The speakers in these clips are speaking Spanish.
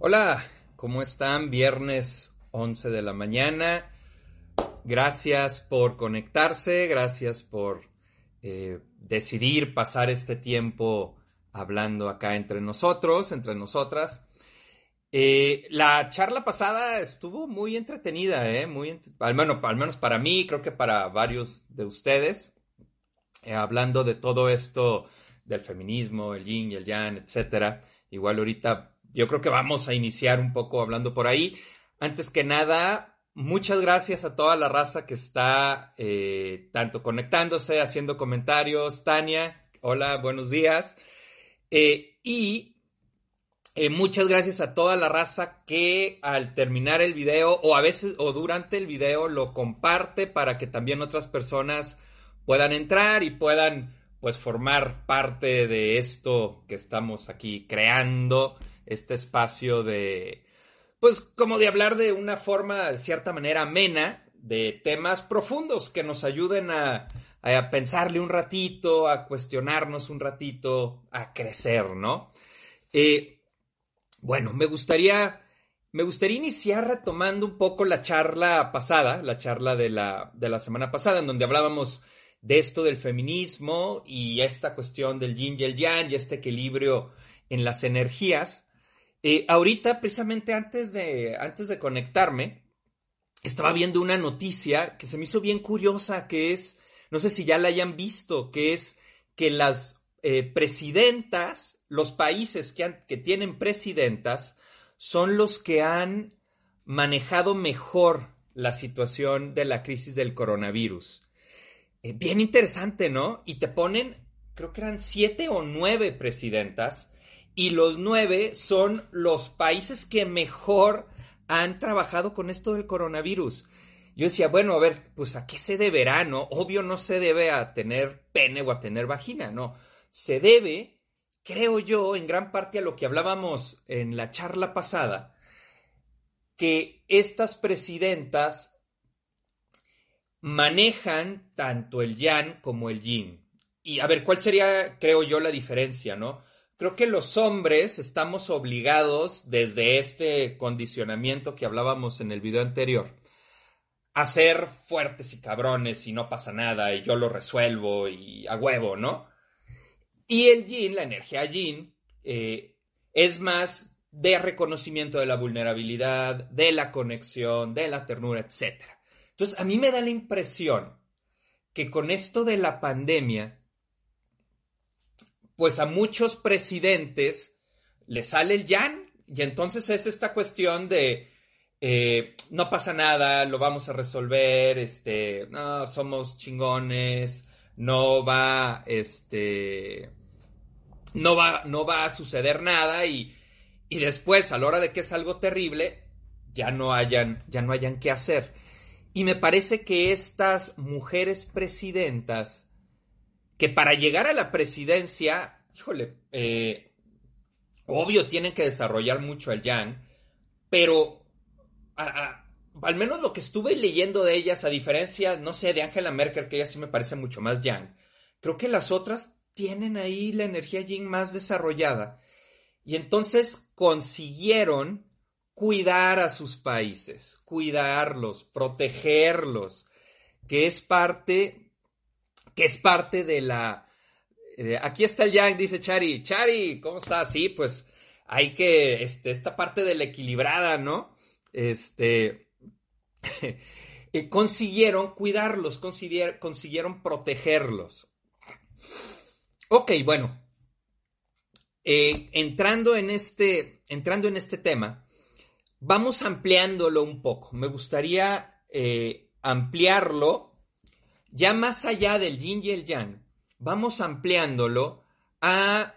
Hola, ¿cómo están? Viernes 11 de la mañana. Gracias por conectarse, gracias por eh, decidir pasar este tiempo hablando acá entre nosotros, entre nosotras. Eh, la charla pasada estuvo muy entretenida, ¿eh? Muy, al, menos, al menos para mí, creo que para varios de ustedes, eh, hablando de todo esto del feminismo, el yin y el yang, etcétera. Igual ahorita yo creo que vamos a iniciar un poco hablando por ahí. Antes que nada, muchas gracias a toda la raza que está eh, tanto conectándose, haciendo comentarios. Tania, hola, buenos días. Eh, y eh, muchas gracias a toda la raza que al terminar el video o a veces o durante el video lo comparte para que también otras personas puedan entrar y puedan pues formar parte de esto que estamos aquí creando este espacio de, pues como de hablar de una forma, de cierta manera, amena, de temas profundos que nos ayuden a, a pensarle un ratito, a cuestionarnos un ratito, a crecer, ¿no? Eh, bueno, me gustaría, me gustaría iniciar retomando un poco la charla pasada, la charla de la, de la semana pasada, en donde hablábamos de esto del feminismo y esta cuestión del yin y el yang y este equilibrio en las energías. Eh, ahorita, precisamente antes de, antes de conectarme, estaba viendo una noticia que se me hizo bien curiosa, que es, no sé si ya la hayan visto, que es que las eh, presidentas, los países que, que tienen presidentas, son los que han manejado mejor la situación de la crisis del coronavirus. Eh, bien interesante, ¿no? Y te ponen, creo que eran siete o nueve presidentas y los nueve son los países que mejor han trabajado con esto del coronavirus. Yo decía, bueno, a ver, pues a qué se deberá, ¿no? Obvio no se debe a tener pene o a tener vagina, no. Se debe, creo yo, en gran parte a lo que hablábamos en la charla pasada, que estas presidentas manejan tanto el yang como el yin. Y a ver, ¿cuál sería, creo yo, la diferencia, no? Creo que los hombres estamos obligados desde este condicionamiento que hablábamos en el video anterior a ser fuertes y cabrones y no pasa nada y yo lo resuelvo y a huevo, ¿no? Y el yin, la energía yin, eh, es más de reconocimiento de la vulnerabilidad, de la conexión, de la ternura, etc. Entonces, a mí me da la impresión que con esto de la pandemia, pues a muchos presidentes le sale el yan y entonces es esta cuestión de eh, no pasa nada, lo vamos a resolver, este, no, somos chingones, no va, este, no va, no va a suceder nada y, y después a la hora de que es algo terrible, ya no hayan, ya no hayan qué hacer. Y me parece que estas mujeres presidentas que para llegar a la presidencia, híjole, eh, obvio tienen que desarrollar mucho el yang, pero al menos lo que estuve leyendo de ellas, a diferencia, no sé, de Angela Merkel, que ella sí me parece mucho más yang, creo que las otras tienen ahí la energía yin más desarrollada. Y entonces consiguieron cuidar a sus países, cuidarlos, protegerlos, que es parte que es parte de la... Eh, aquí está el Yang, dice Chari. Chari, ¿cómo estás? Sí, pues hay que, este, esta parte de la equilibrada, ¿no? Este, eh, consiguieron cuidarlos, consiguieron, consiguieron protegerlos. Ok, bueno. Eh, entrando, en este, entrando en este tema, vamos ampliándolo un poco. Me gustaría ampliarlo ya más allá del yin y el yang, vamos ampliándolo a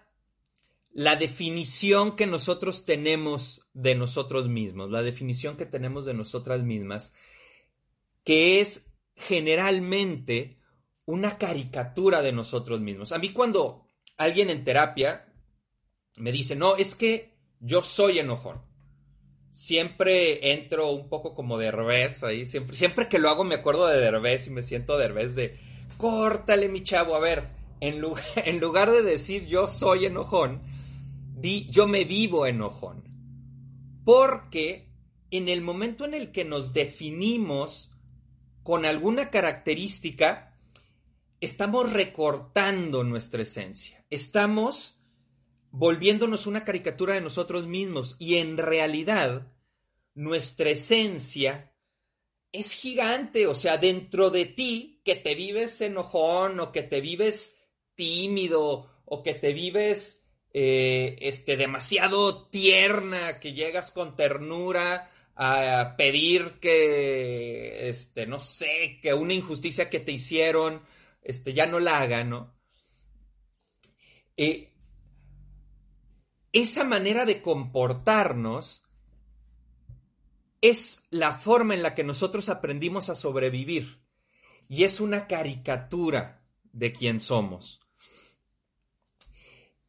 la definición que nosotros tenemos de nosotros mismos, la definición que tenemos de nosotras mismas, que es generalmente una caricatura de nosotros mismos. A mí cuando alguien en terapia me dice, no, es que yo soy enojón siempre entro un poco como de revés ahí. Siempre, siempre que lo hago me acuerdo de Derbez y me siento Derbez de córtale mi chavo. A ver, en lugar, en lugar de decir yo soy enojón, di yo me vivo enojón. Porque en el momento en el que nos definimos con alguna característica, estamos recortando nuestra esencia. Estamos volviéndonos una caricatura de nosotros mismos y en realidad nuestra esencia es gigante, o sea, dentro de ti que te vives enojón o que te vives tímido o que te vives eh, este, demasiado tierna, que llegas con ternura a pedir que, este, no sé, que una injusticia que te hicieron, este, ya no la hagan, ¿no? Eh, esa manera de comportarnos es la forma en la que nosotros aprendimos a sobrevivir y es una caricatura de quién somos.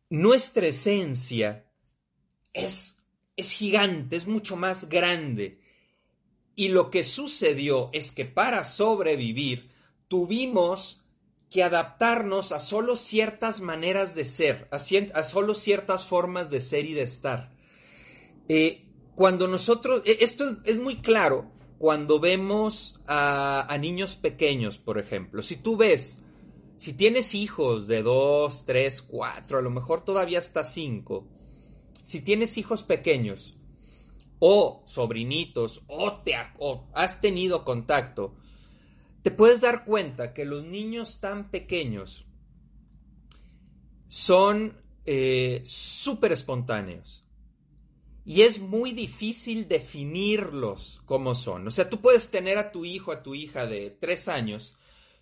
Nuestra esencia es, es gigante, es mucho más grande. Y lo que sucedió es que para sobrevivir tuvimos que adaptarnos a solo ciertas maneras de ser, a, solo ciertas formas de ser y de estar. Eh, cuando nosotros, e, esto es muy claro cuando vemos a, niños pequeños, por ejemplo. Si tú ves, si tienes hijos de 2, 3, 4, a lo mejor todavía hasta 5, si tienes hijos pequeños o sobrinitos o, te, o has tenido contacto, te puedes dar cuenta que los niños tan pequeños son eh, súper espontáneos y es muy difícil definirlos como son. O sea, tú puedes tener a tu hijo, a tu hija de tres años,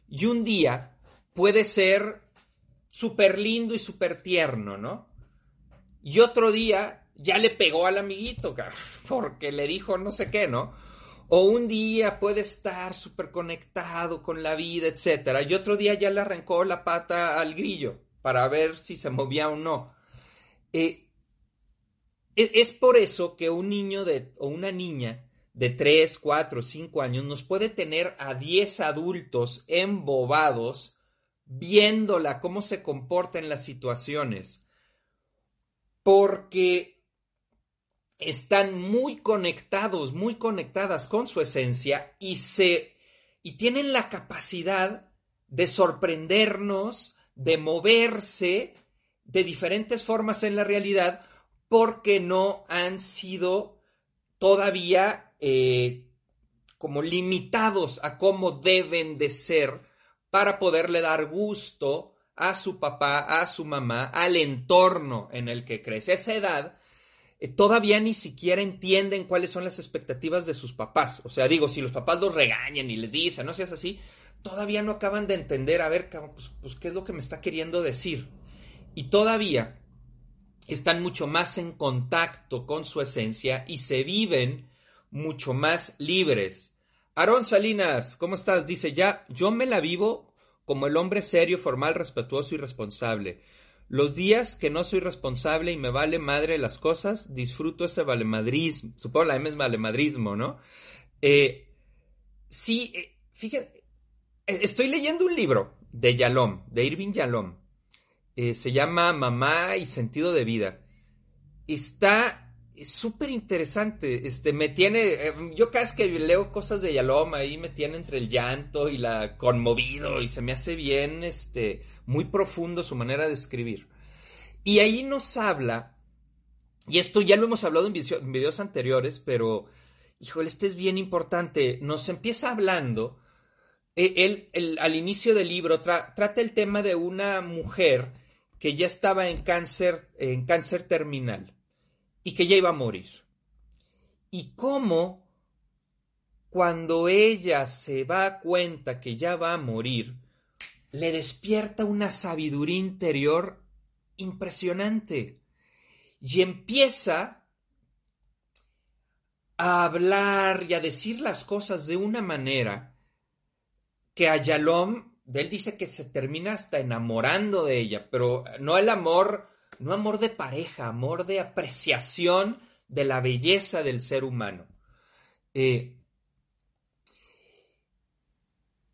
y un día puede ser súper lindo y súper tierno, ¿no? Y otro día ya le pegó al amiguito, porque le dijo no sé qué, ¿no? O un día puede estar súper conectado con la vida, etcétera, y otro día ya le arrancó la pata al grillo para ver si se movía o no. Eh, e, es por eso que un niño o una niña de 3, 4, 5 años nos puede tener a 10 adultos embobados viéndola cómo se comporta en las situaciones. Porque están muy conectados, muy conectadas con su esencia y se y tienen la capacidad de sorprendernos, de moverse de diferentes formas en la realidad porque no han sido todavía eh, como limitados a cómo deben de ser para poderle dar gusto a su papá, a su mamá, al entorno en el que crece. Esa edad eh, todavía ni siquiera entienden cuáles son las expectativas de sus papás. O sea, digo, si los papás los regañan y les dicen, no seas así, todavía no acaban de entender, a ver, pues, pues qué es lo que me está queriendo decir. Y todavía están mucho más en contacto con su esencia y se viven mucho más libres. Aarón Salinas, ¿cómo estás? Dice ya, yo me la vivo como el hombre serio, formal, respetuoso y responsable. Los días que no soy responsable y me vale madre las cosas, disfruto ese valemadrismo. Supongo la M es valemadrismo, ¿no? Eh, sí, eh, fíjate, eh, estoy leyendo un libro de Yalom, de Irving Yalom, eh, se llama Mamá y Sentido de Vida. Está súper interesante. Este, me tiene. Eh, yo cada vez que leo cosas de Yaloma ahí me tiene entre el llanto y la conmovido. Y se me hace bien, este, muy profundo su manera de escribir. Y ahí nos habla. Y esto ya lo hemos hablado en, videos anteriores, pero. Híjole, este es bien importante. Nos empieza hablando. Eh, él, al inicio del libro trata el tema de una mujer que ya estaba en cáncer, en cáncer terminal y que ya iba a morir. Y cómo cuando ella se va cuenta que ya va a morir, le despierta una sabiduría interior impresionante y empieza a hablar y a decir las cosas de una manera que a Yalom él dice que se termina hasta enamorando de ella, pero no el amor, no amor de pareja, amor de apreciación de la belleza del ser humano. Eh,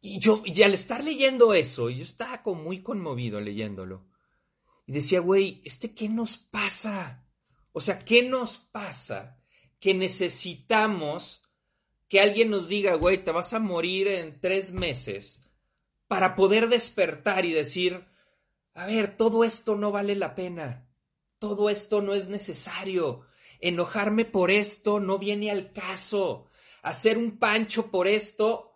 y yo, y al estar leyendo eso, yo estaba muy conmovido leyéndolo. Y decía, güey, ¿este qué nos pasa? O sea, ¿qué nos pasa? que necesitamos que alguien nos diga, güey, te vas a morir en tres meses, para poder despertar y decir, a ver, todo esto no vale la pena, todo esto no es necesario, enojarme por esto no viene al caso, hacer un pancho por esto,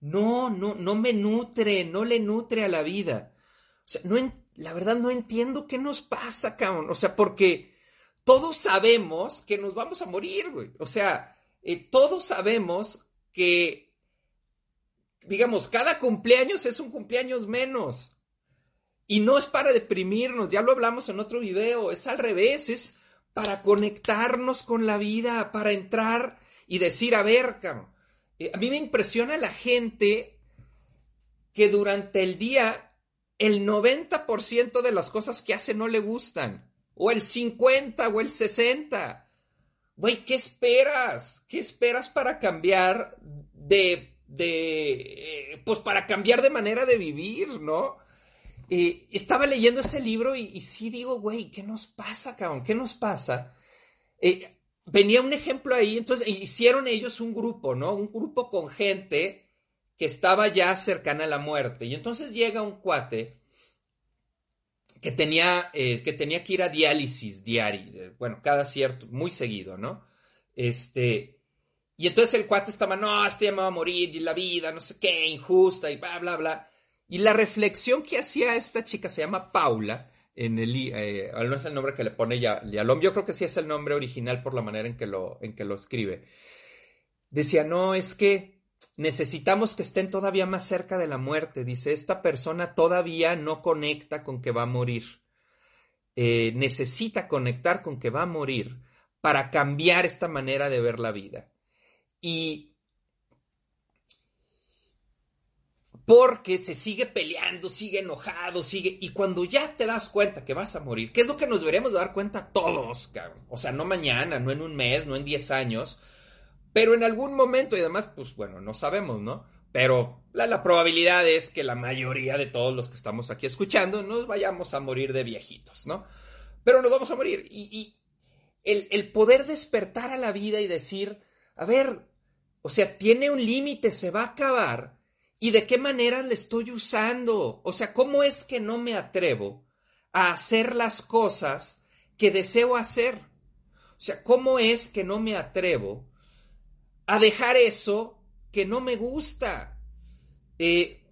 no, no, no me nutre, no le nutre a la vida. O sea, no, la verdad no entiendo qué nos pasa, cabrón. O sea, porque todos sabemos que nos vamos a morir, güey. O sea, eh, todos sabemos que, digamos, cada cumpleaños es un cumpleaños menos. Y no es para deprimirnos, ya lo hablamos en otro video, es al revés, es para conectarnos con la vida, para entrar y decir, a ver, cabrón, eh, a mí me impresiona la gente que durante el día el 90% de las cosas que hace no le gustan, o el 50 o el 60. Güey, ¿qué esperas? ¿Qué esperas para cambiar de, de, eh, pues para cambiar de manera de vivir, ¿no? Eh, estaba leyendo ese libro y, sí digo, güey, ¿qué nos pasa, cabrón? ¿Qué nos pasa? Eh, venía un ejemplo ahí, entonces hicieron ellos un grupo, ¿no? Un grupo con gente que estaba ya cercana a la muerte. Y entonces llega un cuate que tenía, eh, que, tenía que ir a diálisis diario, bueno, cada cierto, muy seguido, ¿no? Este, y entonces el cuate estaba, no, este ya me va a morir, y la vida, no sé qué, injusta, y bla, bla, bla. Y la reflexión que hacía esta chica se llama Paula, en el, eh, no es el nombre que le pone ya, Yalom, yo creo que sí es el nombre original por la manera en que lo, en que lo escribe. Decía, no, es que necesitamos que estén todavía más cerca de la muerte. Dice, esta persona todavía no conecta con que va a morir. Eh, necesita conectar con que va a morir para cambiar esta manera de ver la vida. Y porque se sigue peleando, sigue enojado, sigue... Y cuando ya te das cuenta que vas a morir, ¿qué es lo que nos deberíamos dar cuenta todos? O sea, no mañana, no en un mes, no en 10 años, pero en algún momento, y además, pues bueno, no sabemos, ¿no? Pero la, probabilidad es que la mayoría de todos los que estamos aquí escuchando nos vayamos a morir de viejitos, ¿no? Pero nos vamos a morir. Y, el, el poder despertar a la vida y decir, a ver, o sea, tiene un límite, se va a acabar ¿Y de qué manera le estoy usando? O sea, ¿cómo es que no me atrevo a hacer las cosas que deseo hacer? O sea, ¿cómo es que no me atrevo a dejar eso que no me gusta? Eh,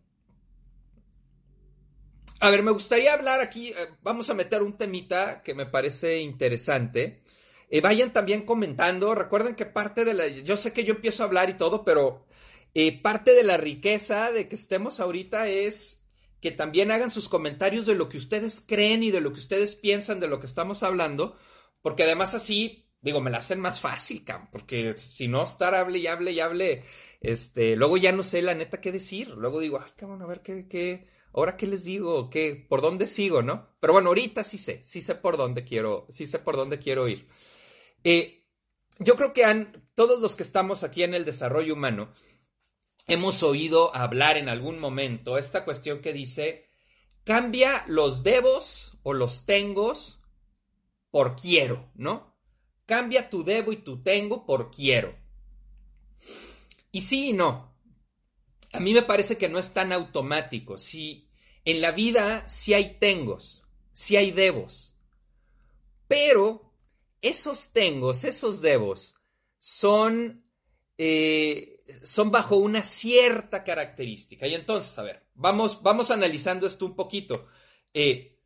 a ver, me gustaría hablar aquí, eh, vamos a meter un temita que me parece interesante. Eh, vayan también comentando, recuerden que parte de la, yo sé que yo empiezo a hablar y todo, pero eh, parte de la riqueza de que estemos ahorita es que también hagan sus comentarios de lo que ustedes creen y de lo que ustedes piensan de lo que estamos hablando, porque además así, digo, me la hacen más fácil, porque si no estar hable y hable y hable, este, luego ya no sé la neta qué decir, luego digo, ay, cabrón, a ver qué, qué, ahora qué les digo, qué, por dónde sigo, ¿no? Pero bueno, ahorita sí sé, sí sé por dónde quiero, sí sé por dónde quiero ir. Eh, yo creo que han, todos los que estamos aquí en el desarrollo humano, hemos oído hablar en algún momento esta cuestión que dice, cambia los debos o los tengos por quiero, ¿no? Cambia tu debo y tu tengo por quiero. Y sí y no. A mí me parece que no es tan automático. Si en la vida sí hay tengos, sí hay debos. Pero esos tengos, esos debos, son eh, son bajo una cierta característica. Y entonces, a ver, vamos, vamos analizando esto un poquito. Eh,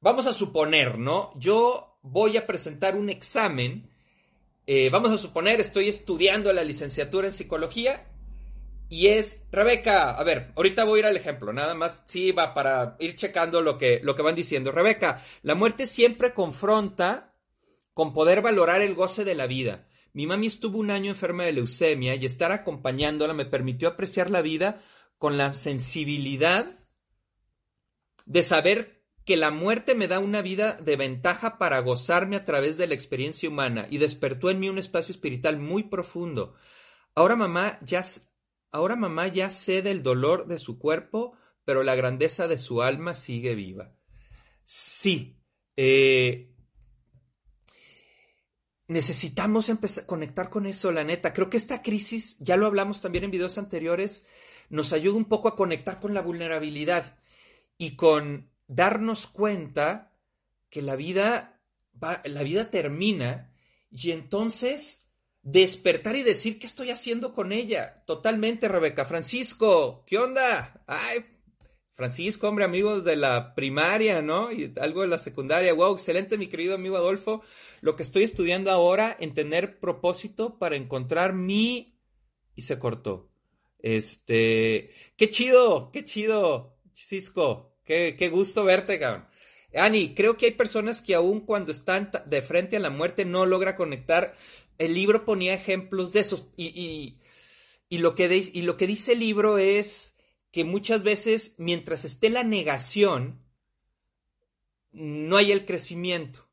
vamos a suponer, ¿no? Yo voy a presentar un examen. Eh, vamos a suponer, estoy estudiando la licenciatura en psicología. Y es, Rebeca, a ver, ahorita voy a ir al ejemplo, nada más, sí, va para ir checando lo que, lo que van diciendo. Rebeca, la muerte siempre confronta con poder valorar el goce de la vida. Mi mami estuvo un año enferma de leucemia y estar acompañándola me permitió apreciar la vida con la sensibilidad de saber que la muerte me da una vida de ventaja para gozarme a través de la experiencia humana y despertó en mí un espacio espiritual muy profundo. Ahora mamá ya, ahora mamá ya sé del dolor de su cuerpo, pero la grandeza de su alma sigue viva. Sí, eh, necesitamos empezar conectar con eso, la neta. Creo que esta crisis, ya lo hablamos también en videos anteriores, nos ayuda un poco a conectar con la vulnerabilidad y con darnos cuenta que la vida va, la vida termina y entonces despertar y decir qué estoy haciendo con ella. Totalmente, Rebeca. Francisco, ¿qué onda? Ay, Francisco, hombre, amigos de la primaria, ¿no? Y algo de la secundaria. Wow, excelente, mi querido amigo Adolfo. Lo que estoy estudiando ahora en tener propósito para encontrar mi... Y se cortó. Este... ¡Qué chido! ¡Qué chido! Cisco, qué, qué gusto verte, cabrón. Ani, creo que hay personas que aún cuando están de frente a la muerte no logra conectar. El libro ponía ejemplos de esos. Y, y, lo, que y lo que dice el libro es que muchas veces, mientras esté la negación, no hay el crecimiento.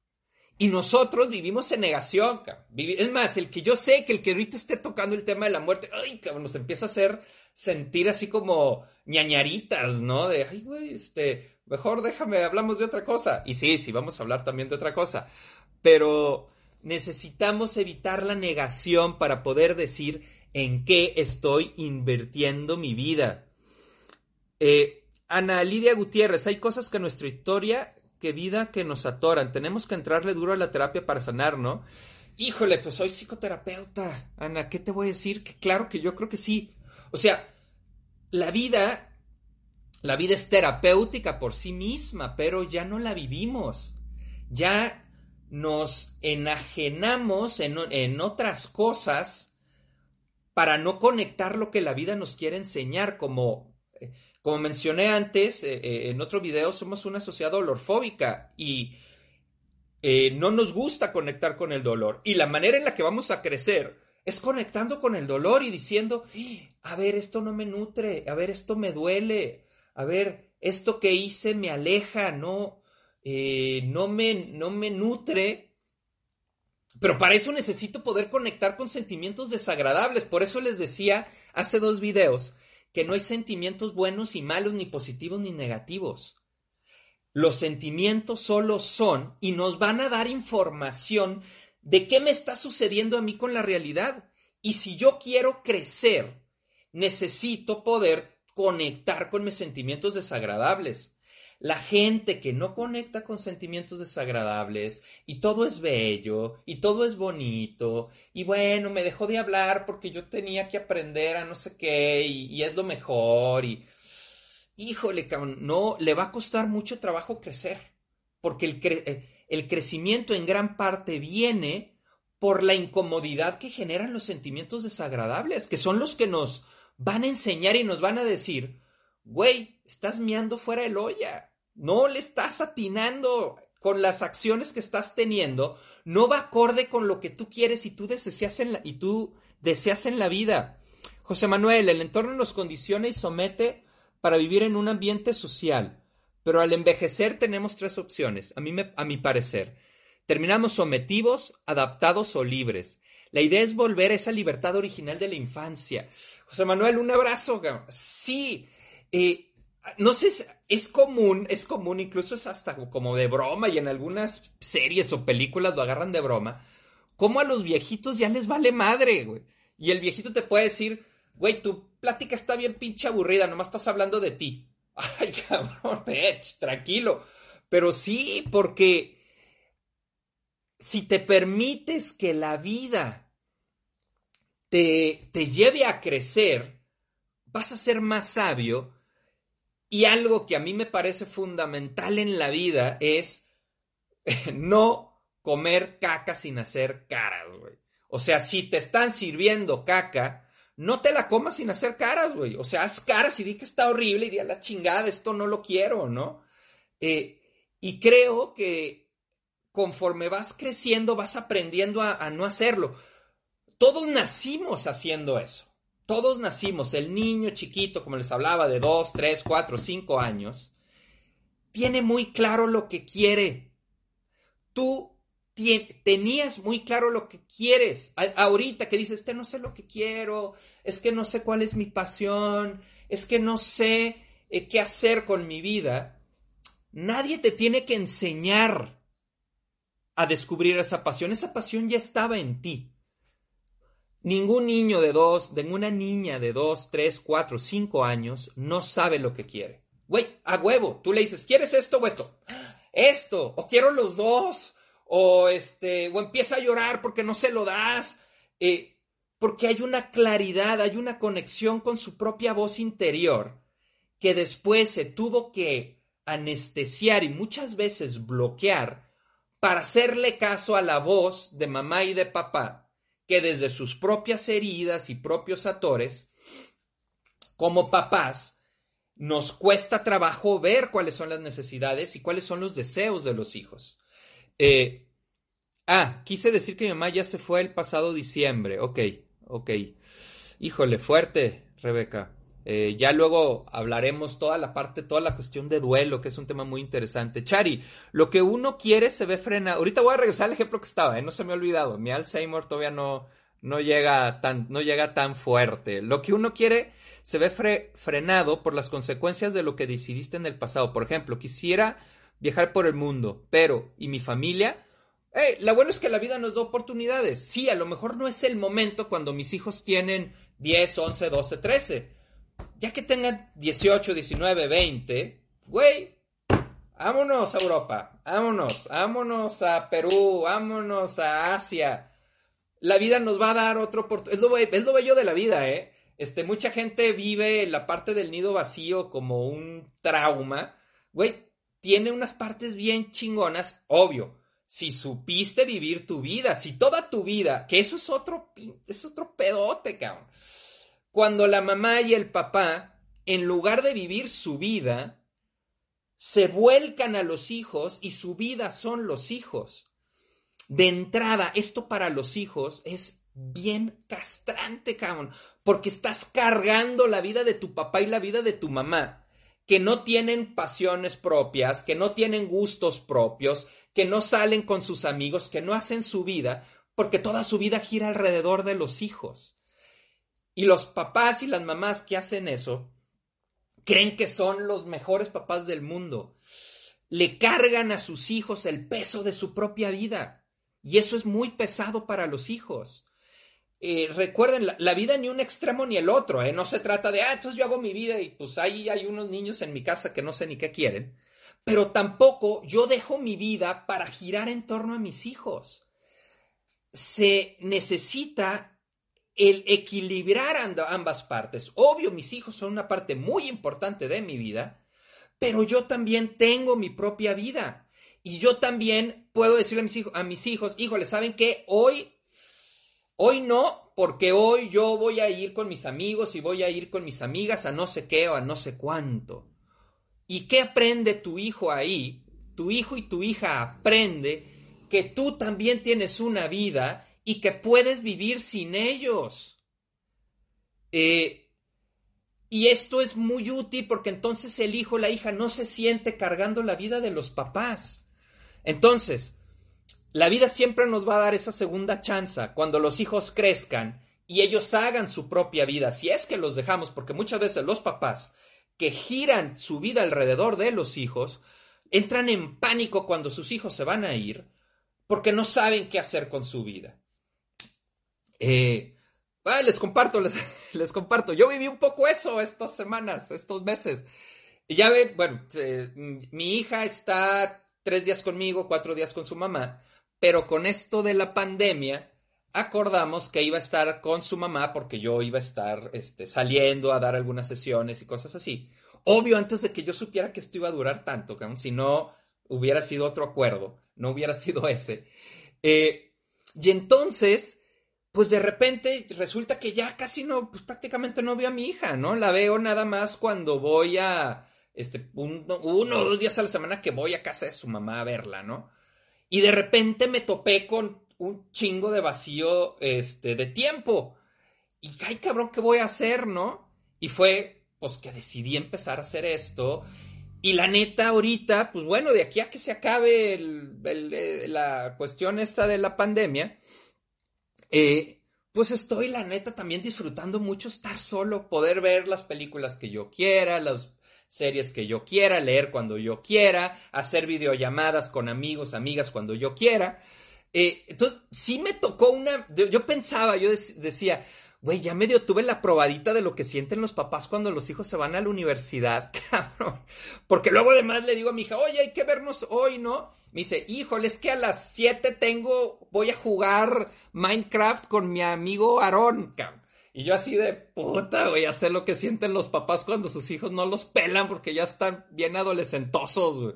Y nosotros vivimos en negación. Es más, el que yo sé que el que ahorita esté tocando el tema de la muerte, nos empieza a hacer sentir así como ñañaritas, ¿no? De, ay, güey, este, mejor déjame, hablamos de otra cosa. Y sí, sí, vamos a hablar también de otra cosa. Pero necesitamos evitar la negación para poder decir en qué estoy invirtiendo mi vida. Eh, Ana Lidia Gutiérrez, hay cosas que nuestra historia, que vida que nos atoran. Tenemos que entrarle duro a la terapia para sanar, ¿no? Híjole, pues soy psicoterapeuta. Ana, ¿qué te voy a decir? Que claro que yo creo que sí. O sea, la vida la vida es terapéutica por sí misma, pero ya no la vivimos. Ya nos enajenamos en, otras cosas para no conectar lo que la vida nos quiere enseñar. Como, eh, como mencioné antes, eh, eh, en otro video, somos una sociedad dolorfóbica y no nos gusta conectar con el dolor. Y la manera en la que vamos a crecer es conectando con el dolor y diciendo, a ver, esto no me nutre, a ver, esto me duele, a ver, esto que hice me aleja, no, eh, no, me, no me nutre. Pero para eso necesito poder conectar con sentimientos desagradables. Por eso les decía hace dos videos que no hay sentimientos buenos y malos, ni positivos ni negativos. Los sentimientos solo son y nos van a dar información de qué me está sucediendo a mí con la realidad. Y si yo quiero crecer, necesito poder conectar con mis sentimientos desagradables. La gente que no conecta con sentimientos desagradables y todo es bello y todo es bonito y bueno, me dejó de hablar porque yo tenía que aprender a no sé qué y, es lo mejor y híjole, no, le va a costar mucho trabajo crecer porque el, eh, el crecimiento en gran parte viene por la incomodidad que generan los sentimientos desagradables, que son los que nos, van a enseñar y nos van a decir, güey, estás miando fuera del olla, no le estás atinando con las acciones que estás teniendo, no va acorde con lo que tú quieres y tú deseas en la, y tú deseas en la vida. José Manuel, el entorno nos condiciona y somete para vivir en un ambiente social, pero al envejecer tenemos tres opciones, a, mí me, a mi parecer. Terminamos sometidos, adaptados o libres. La idea es volver a esa libertad original de la infancia. José Manuel, un abrazo. Sí, eh, no sé, es común, es común, incluso es hasta como de broma y en algunas series o películas lo agarran de broma, como a los viejitos ya les vale madre, güey. Y el viejito te puede decir, güey, tu plática está bien pinche aburrida, nomás estás hablando de ti. Ay, cabrón, bitch, tranquilo. Pero sí, porque si te permites que la vida te, te lleve a crecer, vas a ser más sabio. Y algo que a mí me parece fundamental en la vida es no comer caca sin hacer caras, güey. O sea, si te están sirviendo caca, no te la comas sin hacer caras, güey. O sea, haz caras y di que está horrible y di a la chingada, esto no lo quiero, ¿no? Eh, y creo que conforme vas creciendo, vas aprendiendo a, no hacerlo. Todos nacimos haciendo eso. Todos nacimos. El niño chiquito, como les hablaba, de 2, 3, 4, 5 años, tiene muy claro lo que quiere. Tú tenías muy claro lo que quieres. ahorita que dices, este no sé lo que quiero, es que no sé cuál es mi pasión, es que no sé eh, qué hacer con mi vida. Nadie te tiene que enseñar a descubrir esa pasión. Esa pasión ya estaba en ti. Ningún niño de dos, ninguna niña de dos, tres, cuatro, cinco años no sabe lo que quiere. Güey, a huevo, tú le dices, ¿quieres esto o esto? Esto, o quiero los dos, o este, o empieza a llorar porque no se lo das, eh, porque hay una claridad, hay una conexión con su propia voz interior que después se tuvo que anestesiar y muchas veces bloquear para hacerle caso a la voz de mamá y de papá, que desde sus propias heridas y propios atores, como papás, nos cuesta trabajo ver cuáles son las necesidades y cuáles son los deseos de los hijos. Eh, ah, quise decir que mi mamá ya se fue el pasado diciembre. Ok, ok. Híjole, fuerte, Rebeca. Eh, ya luego hablaremos toda la parte, toda la cuestión de duelo, que es un tema muy interesante. Chari, lo que uno quiere se ve frenado. Ahorita voy a regresar al ejemplo que estaba, ¿eh? no se me ha olvidado. Mi Alzheimer todavía no, no, llega, tan, no llega tan fuerte. Lo que uno quiere se ve frenado por las consecuencias de lo que decidiste en el pasado. Por ejemplo, quisiera viajar por el mundo, pero ¿y mi familia? Hey, lo bueno es que la vida nos da oportunidades. Sí, a lo mejor no es el momento cuando mis hijos tienen 10, 11, 12, 13 ya que tengan 18, 19, 20, güey, vámonos a Europa, vámonos, vámonos a Perú, vámonos a Asia. La vida nos va a dar otro oportunidad. Es lo, bello de la vida, ¿eh? Este, mucha gente vive la parte del nido vacío como un trauma. Güey, tiene unas partes bien chingonas, obvio. Si supiste vivir tu vida, si toda tu vida, que eso es otro, es otro pedote, cabrón cuando la mamá y el papá, en lugar de vivir su vida, se vuelcan a los hijos y su vida son los hijos. De entrada, esto para los hijos es bien castrante, cabrón, porque estás cargando la vida de tu papá y la vida de tu mamá, que no tienen pasiones propias, que no tienen gustos propios, que no salen con sus amigos, que no hacen su vida, porque toda su vida gira alrededor de los hijos. Y los papás y las mamás que hacen eso creen que son los mejores papás del mundo. Le cargan a sus hijos el peso de su propia vida. Y eso es muy pesado para los hijos. Eh, recuerden, la, vida ni un extremo ni el otro, ¿eh? No se trata de, ah, entonces yo hago mi vida y pues ahí hay unos niños en mi casa que no sé ni qué quieren. Pero tampoco yo dejo mi vida para girar en torno a mis hijos. Se necesita el equilibrar ambas partes. Obvio, mis hijos son una parte muy importante de mi vida, pero yo también tengo mi propia vida. Y yo también puedo decirle a mis hijos, a mis hijos híjole, ¿saben qué? Hoy, hoy no, porque hoy yo voy a ir con mis amigos y voy a ir con mis amigas a no sé qué o a no sé cuánto. ¿Y qué aprende tu hijo ahí? Tu hijo y tu hija aprende que tú también tienes una vida y que puedes vivir sin ellos. Eh, y esto es muy útil porque entonces el hijo la hija no se siente cargando la vida de los papás. Entonces, la vida siempre nos va a dar esa segunda chance cuando los hijos crezcan y ellos hagan su propia vida, si es que los dejamos, porque muchas veces los papás que giran su vida alrededor de los hijos entran en pánico cuando sus hijos se van a ir porque no saben qué hacer con su vida. Eh, les comparto, les, comparto. Yo viví un poco eso estas semanas, estos meses. Ya ven, bueno, eh, mi hija está tres días conmigo, cuatro días con su mamá, pero con esto de la pandemia, acordamos que iba a estar con su mamá porque yo iba a estar este, saliendo a dar algunas sesiones y cosas así. Obvio, antes de que yo supiera que esto iba a durar tanto, si no hubiera sido otro acuerdo, no hubiera sido ese. Eh, y entonces, pues de repente resulta que ya casi no, pues prácticamente no veo a mi hija, ¿no? La veo nada más cuando voy a, este, uno, o dos días a la semana que voy a casa de su mamá a verla, ¿no? Y de repente me topé con un chingo de vacío, este, de tiempo. Y, ay, cabrón, ¿qué voy a hacer, no? Y fue, pues, que decidí empezar a hacer esto. Y la neta, ahorita, pues bueno, de aquí a que se acabe eh, la cuestión esta de la pandemia, eh, pues estoy, la neta, también disfrutando mucho estar solo, poder ver las películas que yo quiera, las series que yo quiera, leer cuando yo quiera, hacer videollamadas con amigos, amigas cuando yo quiera. Eh, entonces, sí me tocó una, yo pensaba, yo decía, güey, ya medio tuve la probadita de lo que sienten los papás cuando los hijos se van a la universidad, cabrón. Porque luego además le digo a mi hija, oye, hay que vernos hoy, ¿no? Me dice, híjole, es que a las 7 tengo, voy a jugar Minecraft con mi amigo Aarón, cabrón. Y yo así de puta, güey, a lo que sienten los papás cuando sus hijos no los pelan porque ya están bien adolescentosos, güey.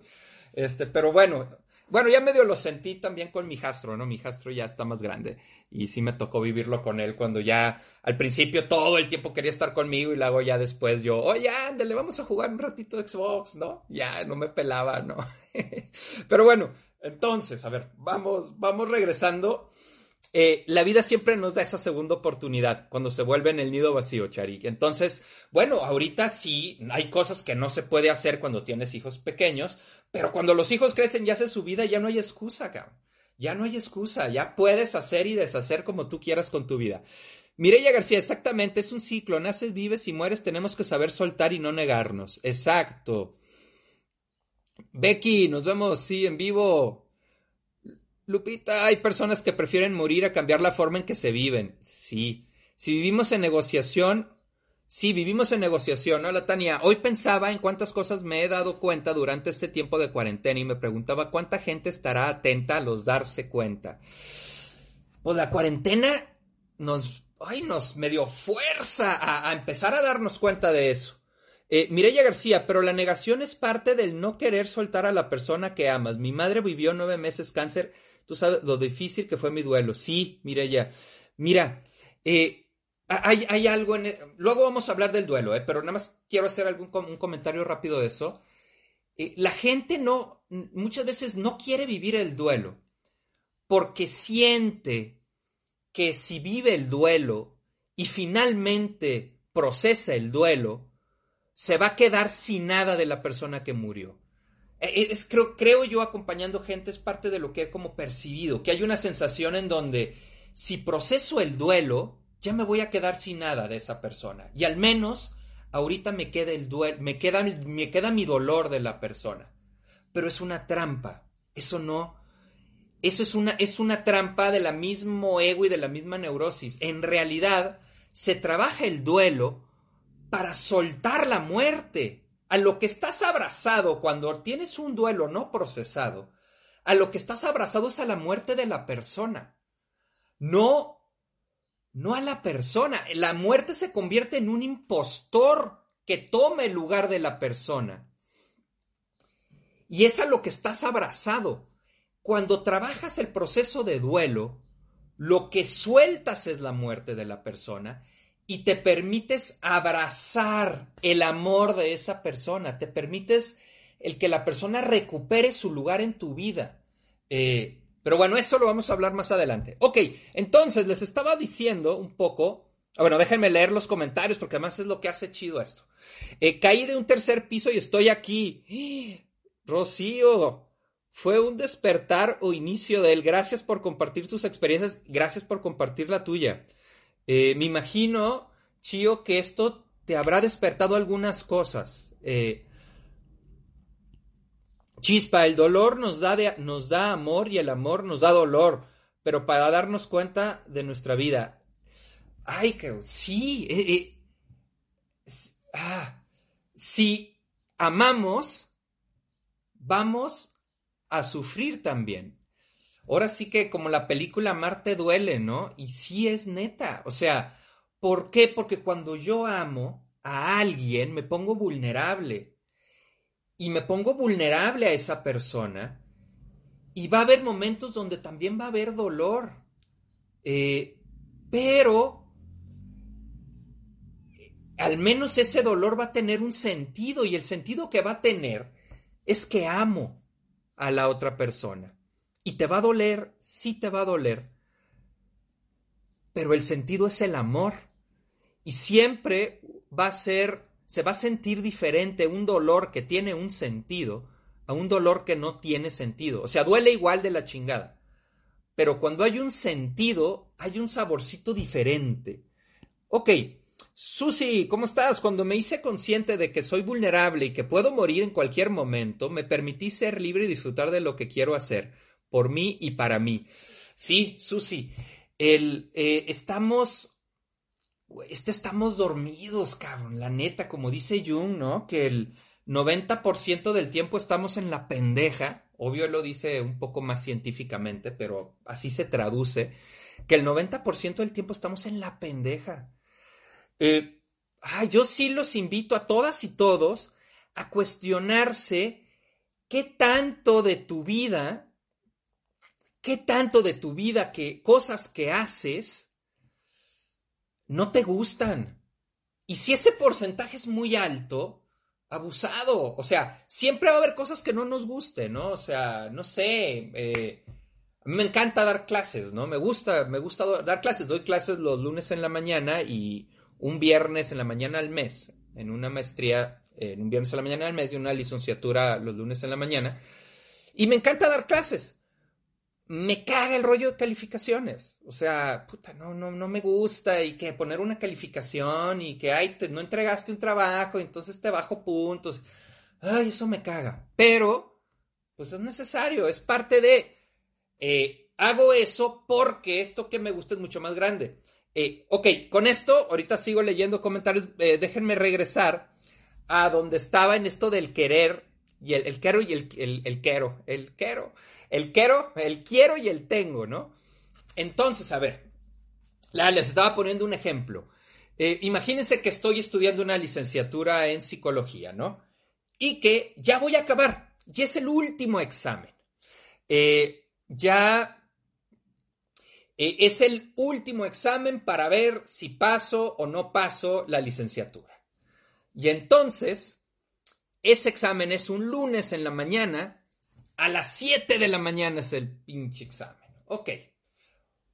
Este, pero bueno, bueno, ya medio lo sentí también con mi hijastro, ¿no? Mi hijastro ya está más grande y sí me tocó vivirlo con él cuando ya al principio todo el tiempo quería estar conmigo y luego ya después yo, oye, ándale, vamos a jugar un ratito de Xbox, ¿no? Ya no me pelaba, ¿no? Pero bueno, entonces, a ver, vamos, vamos regresando. Eh, la vida siempre nos da esa segunda oportunidad cuando se vuelve en el nido vacío, Charik. Entonces, bueno, ahorita sí hay cosas que no se puede hacer cuando tienes hijos pequeños, pero cuando los hijos crecen y hacen su vida, ya no hay excusa, cabrón. Ya no hay excusa. Ya puedes hacer y deshacer como tú quieras con tu vida. Mireya García, exactamente, es un ciclo. Naces, vives y mueres. Tenemos que saber soltar y no negarnos. Exacto. Becky, nos vemos, sí, en vivo. Lupita, hay personas que prefieren morir a cambiar la forma en que se viven. Sí. Si vivimos en negociación, Sí, vivimos en negociación, ¿no? La Tania, hoy pensaba en cuántas cosas me he dado cuenta durante este tiempo de cuarentena y me preguntaba cuánta gente estará atenta a los darse cuenta. Pues la cuarentena nos, ay, nos me dio fuerza a, empezar a darnos cuenta de eso. Eh, Mireya García, pero la negación es parte del no querer soltar a la persona que amas. Mi madre vivió nueve meses cáncer. Tú sabes lo difícil que fue mi duelo. Sí, Mireya. Mira, eh, hay, algo en... E, luego vamos a hablar del duelo, ¿eh? pero nada más quiero hacer algún un comentario rápido de eso. Eh, la gente no, muchas veces no quiere vivir el duelo porque siente que si vive el duelo y finalmente procesa el duelo, se va a quedar sin nada de la persona que murió. E, e, creo, creo yo acompañando gente es parte de lo que he como percibido, que hay una sensación en donde si proceso el duelo, ya me voy a quedar sin nada de esa persona. Y al menos ahorita me queda el duelo, me queda, me queda mi dolor de la persona. Pero es una trampa. Eso no. Eso es una, es una trampa de la mismo ego y de la misma neurosis. En realidad, se trabaja el duelo para soltar la muerte. A lo que estás abrazado cuando tienes un duelo no procesado, a lo que estás abrazado es a la muerte de la persona. No no a la persona. La muerte se convierte en un impostor que toma el lugar de la persona. Y es a lo que estás abrazado. Cuando trabajas el proceso de duelo, lo que sueltas es la muerte de la persona y te permites abrazar el amor de esa persona, te permites el que la persona recupere su lugar en tu vida. Eh, pero bueno, eso lo vamos a hablar más adelante. Ok, entonces les estaba diciendo un poco. Ah, bueno, déjenme leer los comentarios porque además es lo que hace chido esto. Eh, caí de un tercer piso y estoy aquí. Rocío, fue un despertar o inicio de él. Gracias por compartir tus experiencias. Gracias por compartir la tuya. Eh, me imagino, Chío, que esto te habrá despertado algunas cosas. Eh, Chispa, el dolor nos da, nos da amor y el amor nos da dolor, pero para darnos cuenta de nuestra vida. Ay, que sí, eh, eh, ah, si amamos, vamos a sufrir también. Ahora sí que como la película Marte duele, ¿no? Y sí es neta. O sea, ¿por qué? Porque cuando yo amo a alguien me pongo vulnerable y me pongo vulnerable a esa persona y va a haber momentos donde también va a haber dolor. Eh, pero al menos ese dolor va a tener un sentido y el sentido que va a tener es que amo a la otra persona. Y te va a doler, sí te va a doler, pero el sentido es el amor. Y siempre va a ser se va a sentir diferente un dolor que tiene un sentido a un dolor que no tiene sentido. O sea, duele igual de la chingada. Pero cuando hay un sentido, hay un saborcito diferente. Ok, Susi, ¿cómo estás? Cuando me hice consciente de que soy vulnerable y que puedo morir en cualquier momento, me permití ser libre y disfrutar de lo que quiero hacer, por mí y para mí. Sí, Susi, el, eh, estamos, este, estamos dormidos, cabrón, la neta, como dice Jung, ¿no? Que el 90% del tiempo estamos en la pendeja, obvio lo dice un poco más científicamente, pero así se traduce, que el 90% del tiempo estamos en la pendeja. Eh, yo sí los invito a todas y todos a cuestionarse qué tanto de tu vida, qué tanto de tu vida, que cosas que haces no te gustan. Y si ese porcentaje es muy alto, abusado. O sea, siempre va a haber cosas que no nos gusten, ¿no? O sea, no sé. Eh, a me encanta dar clases, ¿no? Me gusta, me gusta dar clases. Doy clases los lunes en la mañana y un viernes en la mañana al mes, en una maestría, en un viernes en la mañana al mes y una licenciatura los lunes en la mañana. Y me encanta dar clases. Me caga el rollo de calificaciones. O sea, puta, no, no, no me gusta. Y que poner una calificación y que, ay, no entregaste un trabajo, entonces te bajo puntos. Ay, eso me caga. Pero, pues es necesario, es parte de. Eh, hago eso porque esto que me gusta es mucho más grande. Eh, ok, con esto, ahorita sigo leyendo comentarios. Eh, déjenme regresar a donde estaba en esto del querer y el, el y el, el, el quiero. El. El quiero, el quiero y el tengo, ¿no? Entonces, a ver, les estaba poniendo un ejemplo. Eh, imagínense que estoy estudiando una licenciatura en psicología, ¿no? Y que ya voy a acabar, y es el último examen. ya eh, es el último examen para ver si paso o no paso la licenciatura. Y entonces, ese examen es un lunes en la mañana, a las 7 de la mañana es el pinche examen. Ok.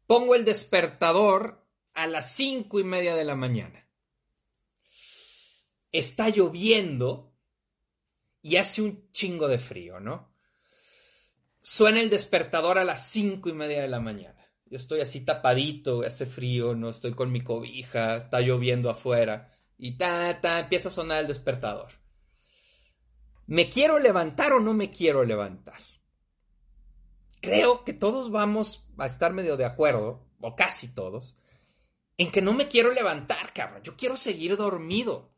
Pongo el despertador a las 5 y media de la mañana. Está lloviendo y hace un chingo de frío, ¿no? Suena el despertador a las 5 y media de la mañana yo estoy así tapadito, hace frío, no estoy con mi cobija, está lloviendo afuera. Y ta, ta, empieza a sonar el despertador. ¿Me quiero levantar o no me quiero levantar? Creo que todos vamos a estar medio de acuerdo, o casi todos, en que no me quiero levantar, cabrón. Yo quiero seguir dormido.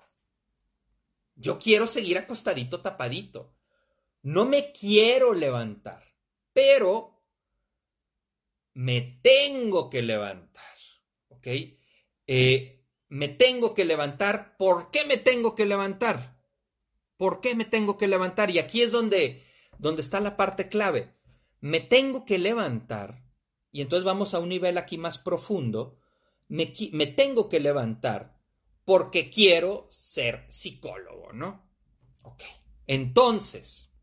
Yo quiero seguir acostadito, tapadito. No me quiero levantar. Pero me tengo que levantar, ¿ok? Eh, me tengo que levantar. ¿Por qué me tengo que levantar? ¿Por qué me tengo que levantar? Y aquí es donde, donde está la parte clave. Me tengo que levantar, y entonces vamos a un nivel aquí más profundo, me, me tengo que levantar porque quiero ser psicólogo, ¿no? Ok. Entonces,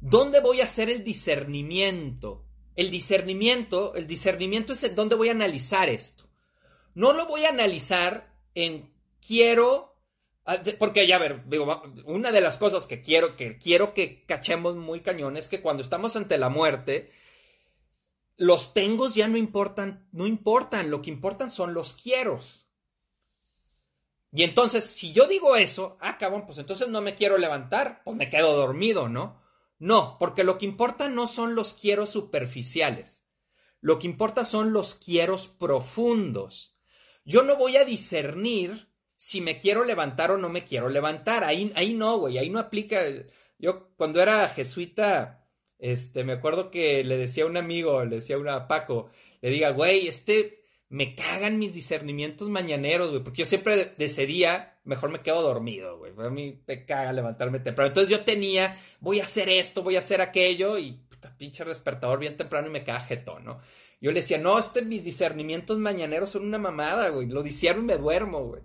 ¿dónde voy a hacer el discernimiento el discernimiento, el discernimiento es dónde voy a analizar esto. No lo voy a analizar en quiero, porque ya ver, digo, una de las cosas que quiero, que quiero que cachemos muy cañón es que cuando estamos ante la muerte, los tengos ya no importan, no importan, lo que importan son los quieros. Y entonces, si yo digo eso, ah, cabrón, pues entonces no me quiero levantar, pues me quedo dormido, ¿no? No, porque lo que importa no son los quiero superficiales. Lo que importa son los quieros profundos. Yo no voy a discernir si me quiero levantar o no me quiero levantar. Ahí, ahí no, güey, ahí no aplica. Yo cuando era jesuita, este, me acuerdo que le decía a un amigo, le decía a Paco, le diga, güey, este, me cagan mis discernimientos mañaneros, güey, porque yo siempre decidía, mejor me quedo dormido, güey. A mí me caga levantarme temprano. Entonces yo tenía, voy a hacer esto, voy a hacer aquello, y puta, pinche despertador bien temprano y me caga jetón, ¿no? Yo le decía, no, este, mis discernimientos mañaneros son una mamada, güey. Lo discierno y me duermo, güey.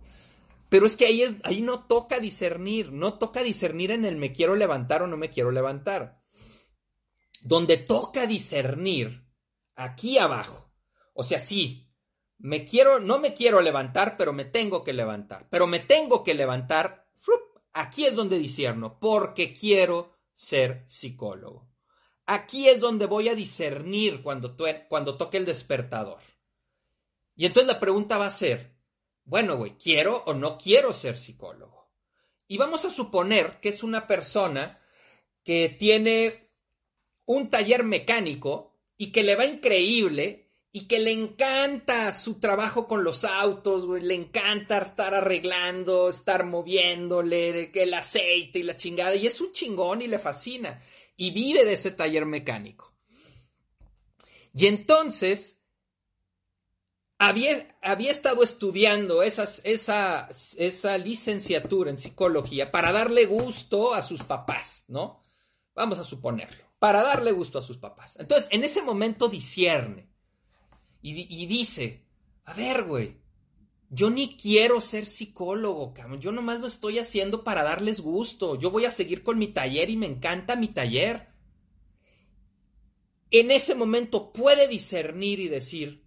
Pero es que ahí, ahí no toca discernir, no toca discernir en el me quiero levantar o no me quiero levantar. Donde toca discernir, aquí abajo. O sea, sí, me quiero, no me quiero levantar, pero me tengo que levantar. Pero me tengo que levantar. Aquí es donde disierno, porque quiero ser psicólogo. Aquí es donde voy a discernir cuando, cuando toque el despertador. Y entonces la pregunta va a ser, bueno, güey, quiero o no quiero ser psicólogo. Y vamos a suponer que es una persona que tiene un taller mecánico y que le va increíble y que le encanta su trabajo con los autos, güey, le encanta estar arreglando, estar moviéndole, el aceite y la chingada, y es un chingón y le fascina, y vive de ese taller mecánico. Y entonces, había, había estado estudiando esas, esa, esa licenciatura en psicología para darle gusto a sus papás, ¿no? Vamos a suponerlo, para darle gusto a sus papás. Entonces, en ese momento discierne y, dice, a ver, güey, yo ni quiero ser psicólogo, cabrón. Yo nomás lo estoy haciendo para darles gusto. Yo voy a seguir con mi taller y me encanta mi taller. En ese momento puede discernir y decir,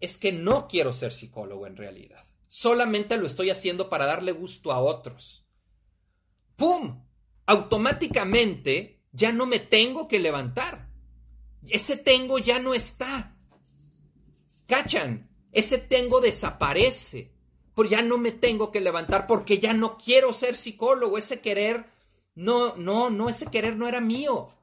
es que no quiero ser psicólogo en realidad. Solamente lo estoy haciendo para darle gusto a otros. ¡Pum! Automáticamente ya no me tengo que levantar. Ese tengo ya no está. ¿Cachan? Ese tengo desaparece. Porque ya no me tengo que levantar porque ya no quiero ser psicólogo. Ese querer, no, no, no, ese querer no era mío.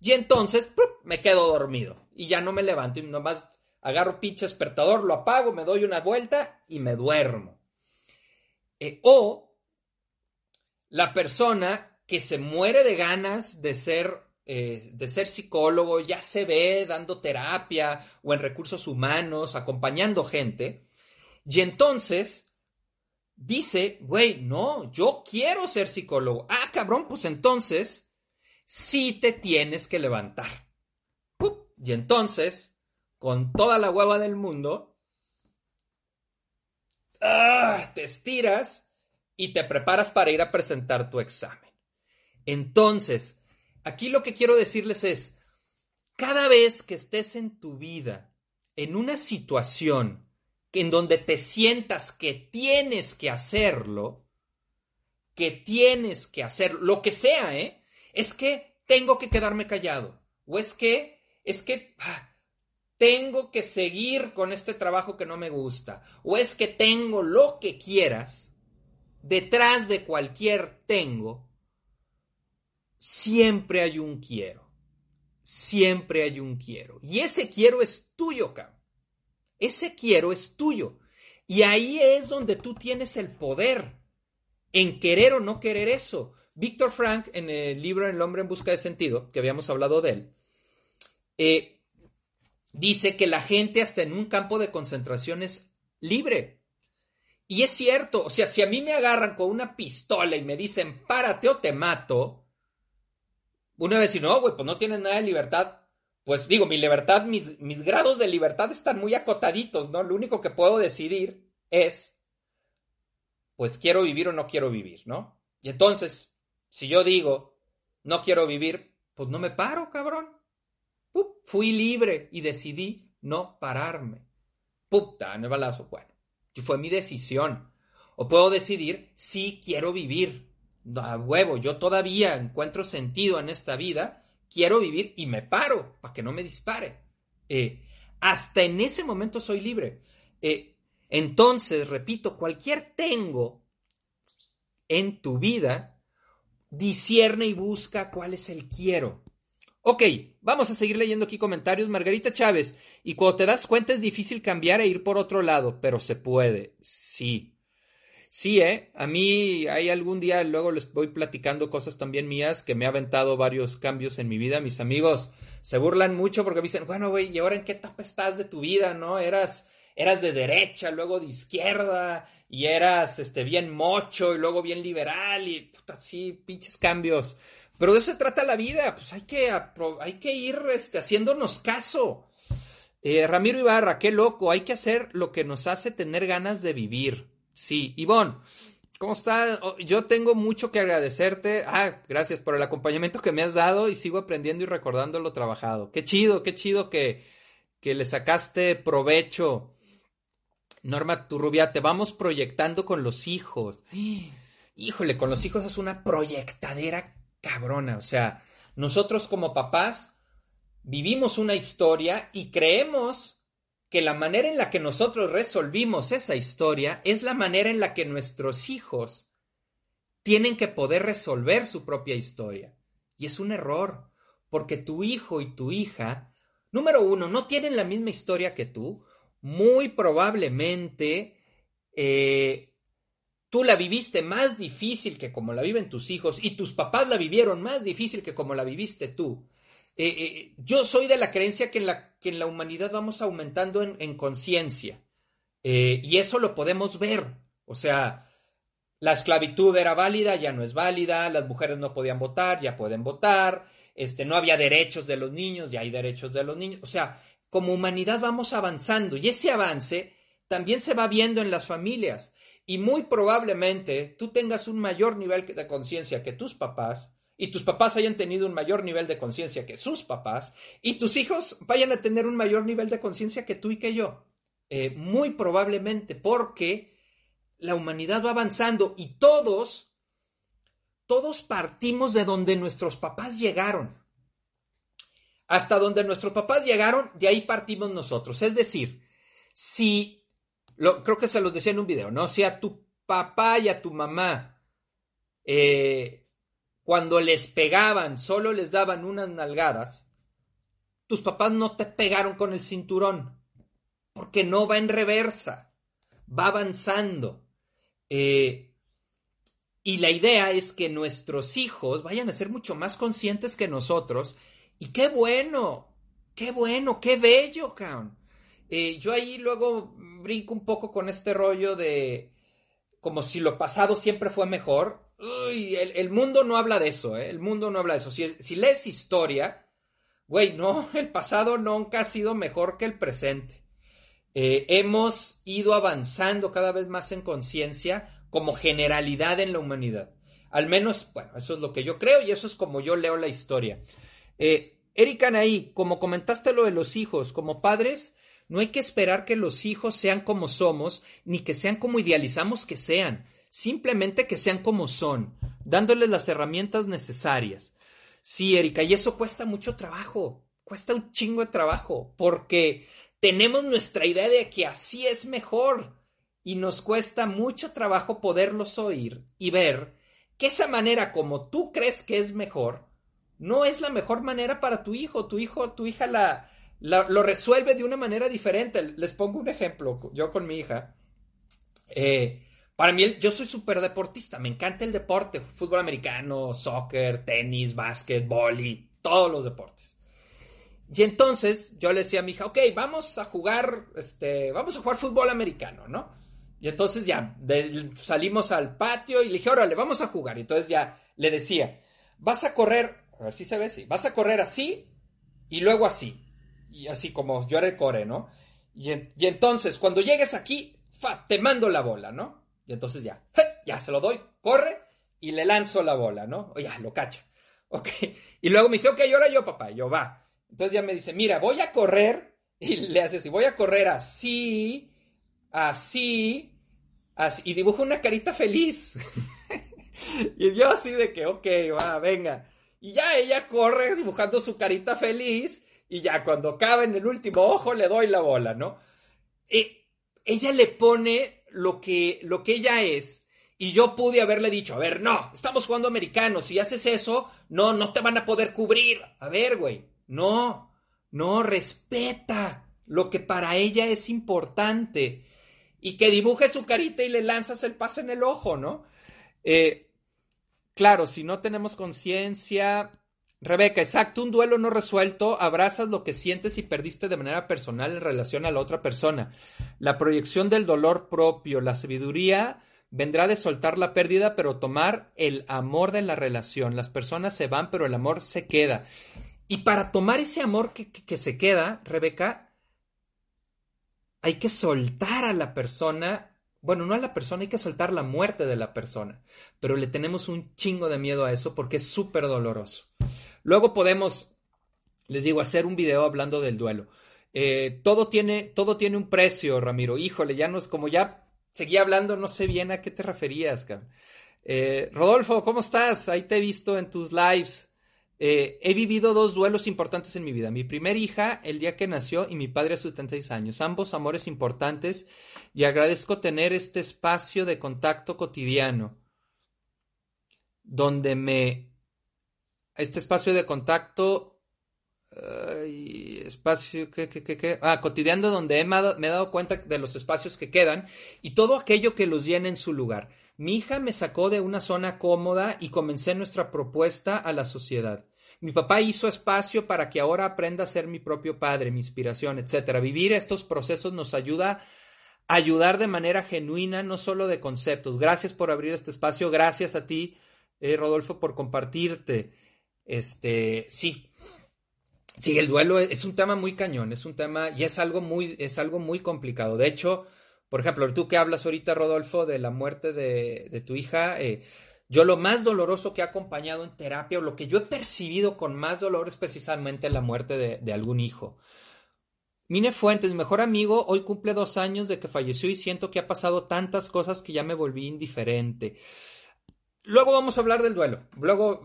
Y entonces me quedo dormido y ya no me levanto y nomás agarro pinche despertador, lo apago, me doy una vuelta y me duermo. Eh, o la persona que se muere de ganas de ser eh, de ser psicólogo, ya se ve dando terapia o en recursos humanos, acompañando gente. Y entonces dice, güey, no, yo quiero ser psicólogo. Ah, cabrón, pues entonces sí te tienes que levantar. Y entonces, con toda la hueva del mundo, ah, te estiras y te preparas para ir a presentar tu examen. Entonces, Aquí lo que quiero decirles es, cada vez que estés en tu vida en una situación en donde te sientas que tienes que hacerlo, que tienes que hacer lo que sea, ¿eh? Es que tengo que quedarme callado, o es que, es que ah, tengo que seguir con este trabajo que no me gusta, o es que tengo lo que quieras, detrás de cualquier tengo siempre hay un quiero. Siempre hay un quiero. Y ese quiero es tuyo, cabrón. Ese quiero es tuyo. Y ahí es donde tú tienes el poder en querer o no querer eso. Víctor Frank, en el libro El hombre en busca de sentido, que habíamos hablado de él, eh, dice que la gente hasta en un campo de concentración es libre. Y es cierto, o sea, si a mí me agarran con una pistola y me dicen, párate o te mato, una vez si no, güey, pues no tienes nada de libertad. Pues digo, mi libertad, mis, mis grados de libertad están muy acotaditos, ¿no? Lo único que puedo decidir es, pues quiero vivir o no quiero vivir, ¿no? Y entonces, si yo digo, no quiero vivir, pues no me paro, cabrón. Fui libre y decidí no pararme. Puta, en el balazo. Bueno, fue mi decisión. O puedo decidir si quiero vivir a huevo, yo todavía encuentro sentido en esta vida, quiero vivir y me paro para que no me dispare. Eh, hasta en ese momento soy libre. Eh, entonces, repito, cualquier tengo en tu vida, discierne y busca cuál es el quiero. Ok, vamos a seguir leyendo aquí comentarios. Margarita Chávez, y cuando te das cuenta es difícil cambiar e ir por otro lado, pero se puede, sí. Sí, ¿eh? A mí hay algún día, luego les voy platicando cosas también mías que me ha aventado varios cambios en mi vida. Mis amigos se burlan mucho porque me dicen, bueno, güey, ¿y ahora en qué etapa estás de tu vida, no? Eras, eras de derecha, luego de izquierda, y eras, este, bien mocho, y luego bien liberal, y puta, sí, pinches cambios. Pero de eso se trata la vida, pues hay que, hay que ir, este, haciéndonos caso. Eh, Ramiro Ibarra, qué loco, hay que hacer lo que nos hace tener ganas de vivir. Sí, Ivonne, ¿cómo estás? Oh, yo tengo mucho que agradecerte. Ah, gracias por el acompañamiento que me has dado y sigo aprendiendo y recordando lo trabajado. Qué chido, qué chido que, que le sacaste provecho. Norma Turrubia, te vamos proyectando con los hijos. Híjole, con los hijos es una proyectadera cabrona. O sea, nosotros como papás vivimos una historia y creemos que la manera en la que nosotros resolvimos esa historia es la manera en la que nuestros hijos tienen que poder resolver su propia historia. Y es un error, porque tu hijo y tu hija, número uno, no tienen la misma historia que tú. Muy probablemente eh, tú la viviste más difícil que como la viven tus hijos y tus papás la vivieron más difícil que como la viviste tú. Eh, eh, yo soy de la creencia que en la, que en la humanidad vamos aumentando en, conciencia. Eh, y eso lo podemos ver. O sea, la esclavitud era válida, ya no es válida, las mujeres no podían votar, ya pueden votar, este, no había derechos de los niños, ya hay derechos de los niños. O sea, como humanidad vamos avanzando y ese avance también se va viendo en las familias. Y muy probablemente tú tengas un mayor nivel de conciencia que tus papás, y tus papás hayan tenido un mayor nivel de conciencia que sus papás, y tus hijos vayan a tener un mayor nivel de conciencia que tú y que yo. Eh, muy probablemente porque la humanidad va avanzando y todos, todos partimos de donde nuestros papás llegaron. Hasta donde nuestros papás llegaron, de ahí partimos nosotros. Es decir, si, creo que se los decía en un video, ¿no? Si a tu papá y a tu mamá eh, cuando les pegaban, solo les daban unas nalgadas, tus papás no te pegaron con el cinturón, porque no va en reversa, va avanzando. Eh, y la idea es que nuestros hijos vayan a ser mucho más conscientes que nosotros. Y qué bueno, qué bueno, qué bello, cabrón. Eh, yo ahí luego brinco un poco con este rollo de como si lo pasado siempre fue mejor. El, mundo no habla de eso, ¿eh? El mundo no habla de eso. Si, lees historia, güey, no, el pasado nunca ha sido mejor que el presente. Eh, hemos ido avanzando cada vez más en conciencia como generalidad en la humanidad. Al menos, bueno, eso es lo que yo creo y eso es como yo leo la historia. Eh, Erika Anaí, como comentaste lo de los hijos, como padres, no hay que esperar que los hijos sean como somos, ni que sean como idealizamos que sean simplemente que sean como son, dándoles las herramientas necesarias. Sí, Erika, y eso cuesta mucho trabajo, cuesta un chingo de trabajo, porque tenemos nuestra idea de que así es mejor y nos cuesta mucho trabajo poderlos oír y ver que esa manera como tú crees que es mejor, no es la mejor manera para tu hijo, tu hijo, tu hija la, lo resuelve de una manera diferente. Les pongo un ejemplo, yo con mi hija. Eh, para mí, yo soy súper deportista, me encanta el deporte, fútbol americano, soccer, tenis, básquet, boli, todos los deportes. Y entonces yo le decía a mi hija, ok, vamos a jugar, este, vamos a jugar fútbol americano, ¿no? Y entonces ya salimos al patio y le dije, órale, vamos a jugar. Y entonces ya le decía, vas a correr, a ver si se ve así, vas a correr así y luego así. Y así como yo el core, ¿no? Y, entonces, cuando llegues aquí, fa, te mando la bola, ¿no? Y entonces ya, ya se lo doy, corre y le lanzo la bola, ¿no? O ya, lo cacha. Ok. Y luego me dice, ok, ahora yo, papá. Yo, va. Entonces ya me dice, mira, voy a correr. Y le hace así, voy a correr así, así, así. Y dibuja una carita feliz. y yo así de que, ok, va, venga. Y ya ella corre dibujando su carita feliz. Y ya cuando acaba en el último ojo le doy la bola, ¿no? Y ella le pone lo que, lo que ella es. Y yo pude haberle dicho, a ver, no, estamos jugando americanos, si haces eso, no, no te van a poder cubrir. A ver, güey, no, no, respeta lo que para ella es importante. Y que dibuje su carita y le lanzas el pase en el ojo, ¿no? Eh, claro, si no tenemos conciencia, Rebeca, exacto, un duelo no resuelto, abrazas lo que sientes y perdiste de manera personal en relación a la otra persona. La proyección del dolor propio, la sabiduría vendrá de soltar la pérdida, pero tomar el amor de la relación. Las personas se van, pero el amor se queda. Y para tomar ese amor que, que se queda, Rebeca, hay que soltar a la persona bueno, no a la persona, hay que soltar la muerte de la persona, pero le tenemos un chingo de miedo a eso porque es súper doloroso. Luego podemos, les digo, hacer un video hablando del duelo. Eh, todo, tiene, todo tiene un precio, Ramiro. Híjole, ya no es como ya seguía hablando, no sé bien a qué te referías, eh, Rodolfo, ¿cómo estás? Ahí te he visto en tus lives. Eh, he vivido dos duelos importantes en mi vida. Mi primer hija, el día que nació, y mi padre a sus 76 años. Ambos amores importantes y agradezco tener este espacio de contacto cotidiano donde me... Este espacio de contacto... espacio que, que, ah, cotidiano donde me he dado cuenta de los espacios que quedan y todo aquello que los llena en su lugar. Mi hija me sacó de una zona cómoda y comencé nuestra propuesta a la sociedad. Mi papá hizo espacio para que ahora aprenda a ser mi propio padre, mi inspiración, etc. Vivir estos procesos nos ayuda a ayudar de manera genuina, no solo de conceptos. Gracias por abrir este espacio, gracias a ti, eh, Rodolfo, por compartirte. Este, sí. Sí, el duelo es, un tema muy cañón, es un tema y es algo muy, es algo muy complicado. De hecho, por ejemplo, tú que hablas ahorita, Rodolfo, de la muerte de, tu hija, eh, yo lo más doloroso que he acompañado en terapia o lo que yo he percibido con más dolor es precisamente la muerte de, algún hijo. Mine Fuentes, mi mejor amigo, hoy cumple dos años de que falleció y siento que ha pasado tantas cosas que ya me volví indiferente. Luego vamos a hablar del duelo. Luego,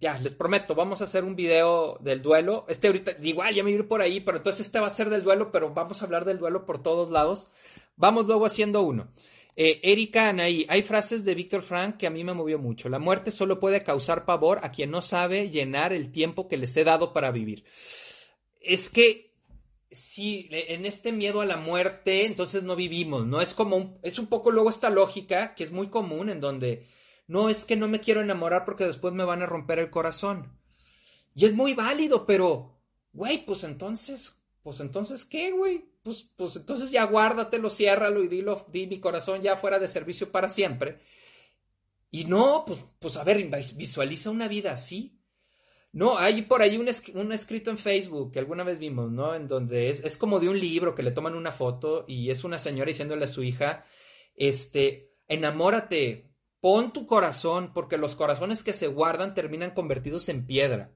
ya, les prometo, vamos a hacer un video del duelo. Este ahorita, igual, ya me iré por ahí, pero entonces este va a ser del duelo, pero vamos a hablar del duelo por todos lados. Vamos luego haciendo uno. Eh, Erika Anaí, hay frases de Víctor Frank que a mí me movió mucho. La muerte solo puede causar pavor a quien no sabe llenar el tiempo que les he dado para vivir. Es que si en este miedo a la muerte, entonces no vivimos, ¿no? Es como un, es un poco luego esta lógica que es muy común en donde no es que no me quiero enamorar porque después me van a romper el corazón. Y es muy válido, pero, güey, pues entonces, pues entonces, ¿qué, güey? Pues, pues entonces ya guárdatelo, ciérralo y dilo, di mi corazón ya fuera de servicio para siempre. Y no, pues, pues a ver, visualiza una vida así. No, hay por ahí un, un, escrito en Facebook que alguna vez vimos, ¿no? En donde es, es, como de un libro que le toman una foto y es una señora diciéndole a su hija, este, enamórate, pon tu corazón, porque los corazones que se guardan terminan convertidos en piedra.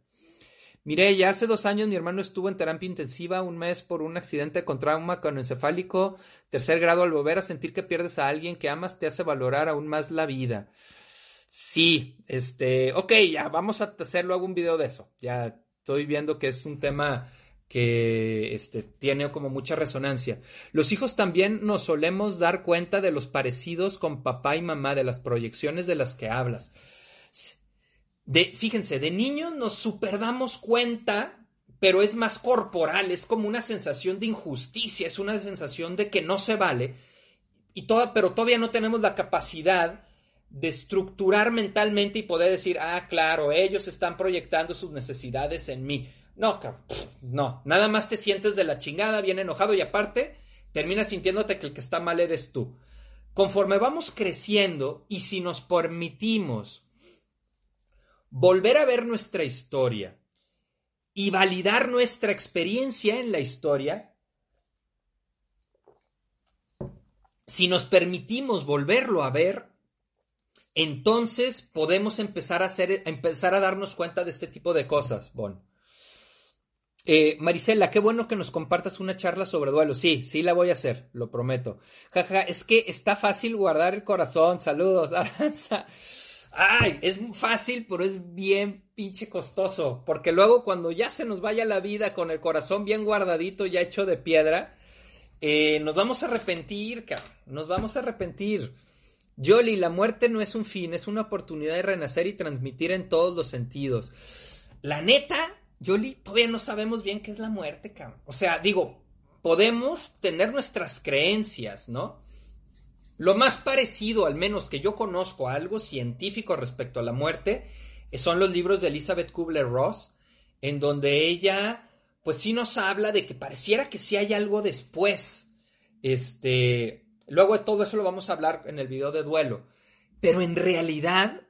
Mire, ya hace dos años mi hermano estuvo en terapia intensiva, un mes por un accidente con trauma encefálico, tercer grado, al volver a sentir que pierdes a alguien que amas te hace valorar aún más la vida. Sí, este, ok, ya, vamos a hacerlo, hago un video de eso. Ya estoy viendo que es un tema que este, tiene como mucha resonancia. Los hijos también nos solemos dar cuenta de los parecidos con papá y mamá, de las proyecciones de las que hablas de, fíjense, de niños nos superdamos cuenta, pero es más corporal, es como una sensación de injusticia, es una sensación de que no se vale, y toda, pero todavía no tenemos la capacidad de estructurar mentalmente y poder decir, ah, claro, ellos están proyectando sus necesidades en mí. No, no, nada más te sientes de la chingada, bien enojado y aparte terminas sintiéndote que el que está mal eres tú. Conforme vamos creciendo y si nos permitimos volver a ver nuestra historia y validar nuestra experiencia en la historia, si nos permitimos volverlo a ver, entonces podemos empezar a, hacer, empezar a darnos cuenta de este tipo de cosas, Bon. Eh, Marisela, qué bueno que nos compartas una charla sobre duelo. Sí, sí la voy a hacer, lo prometo. Jaja, es que está fácil guardar el corazón. Saludos, Aranza. Ay, es fácil, pero es bien pinche costoso. Porque luego cuando ya se nos vaya la vida con el corazón bien guardadito, ya hecho de piedra, eh, nos vamos a arrepentir, cabrón. Nos vamos a arrepentir. Jolly, la muerte no es un fin, es una oportunidad de renacer y transmitir en todos los sentidos. La neta, Jolly, todavía no sabemos bien qué es la muerte, cabrón. O sea, digo, podemos tener nuestras creencias, ¿no? Lo más parecido, al menos que yo conozco, a algo científico respecto a la muerte, eh, son los libros de Elizabeth Kubler-Ross, en donde ella, pues sí nos habla de que pareciera que sí hay algo después. Este, luego de todo eso lo vamos a hablar en el video de duelo. Pero en realidad,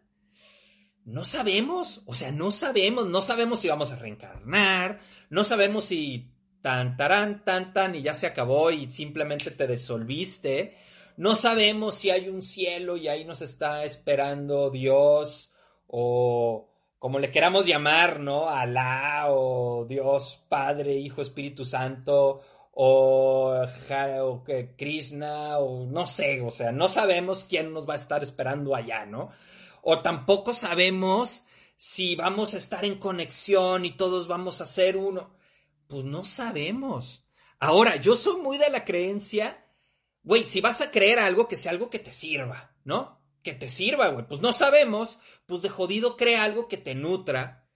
no sabemos, o sea, no sabemos, no sabemos si vamos a reencarnar, no sabemos si tan, tarán, tan, tan, y ya se acabó y simplemente te disolviste no sabemos si hay un cielo y ahí nos está esperando Dios o como le queramos llamar, ¿no? Alá o Dios Padre, Hijo, Espíritu Santo o, o Krishna o no sé, o sea, no sabemos quién nos va a estar esperando allá, ¿no? O tampoco sabemos si vamos a estar en conexión y todos vamos a ser uno. Pues no sabemos. Ahora, yo soy muy de la creencia, güey, si vas a creer algo, que sea algo que te sirva, ¿no? Que te sirva, güey. Pues no sabemos, pues de jodido crea algo que te nutra.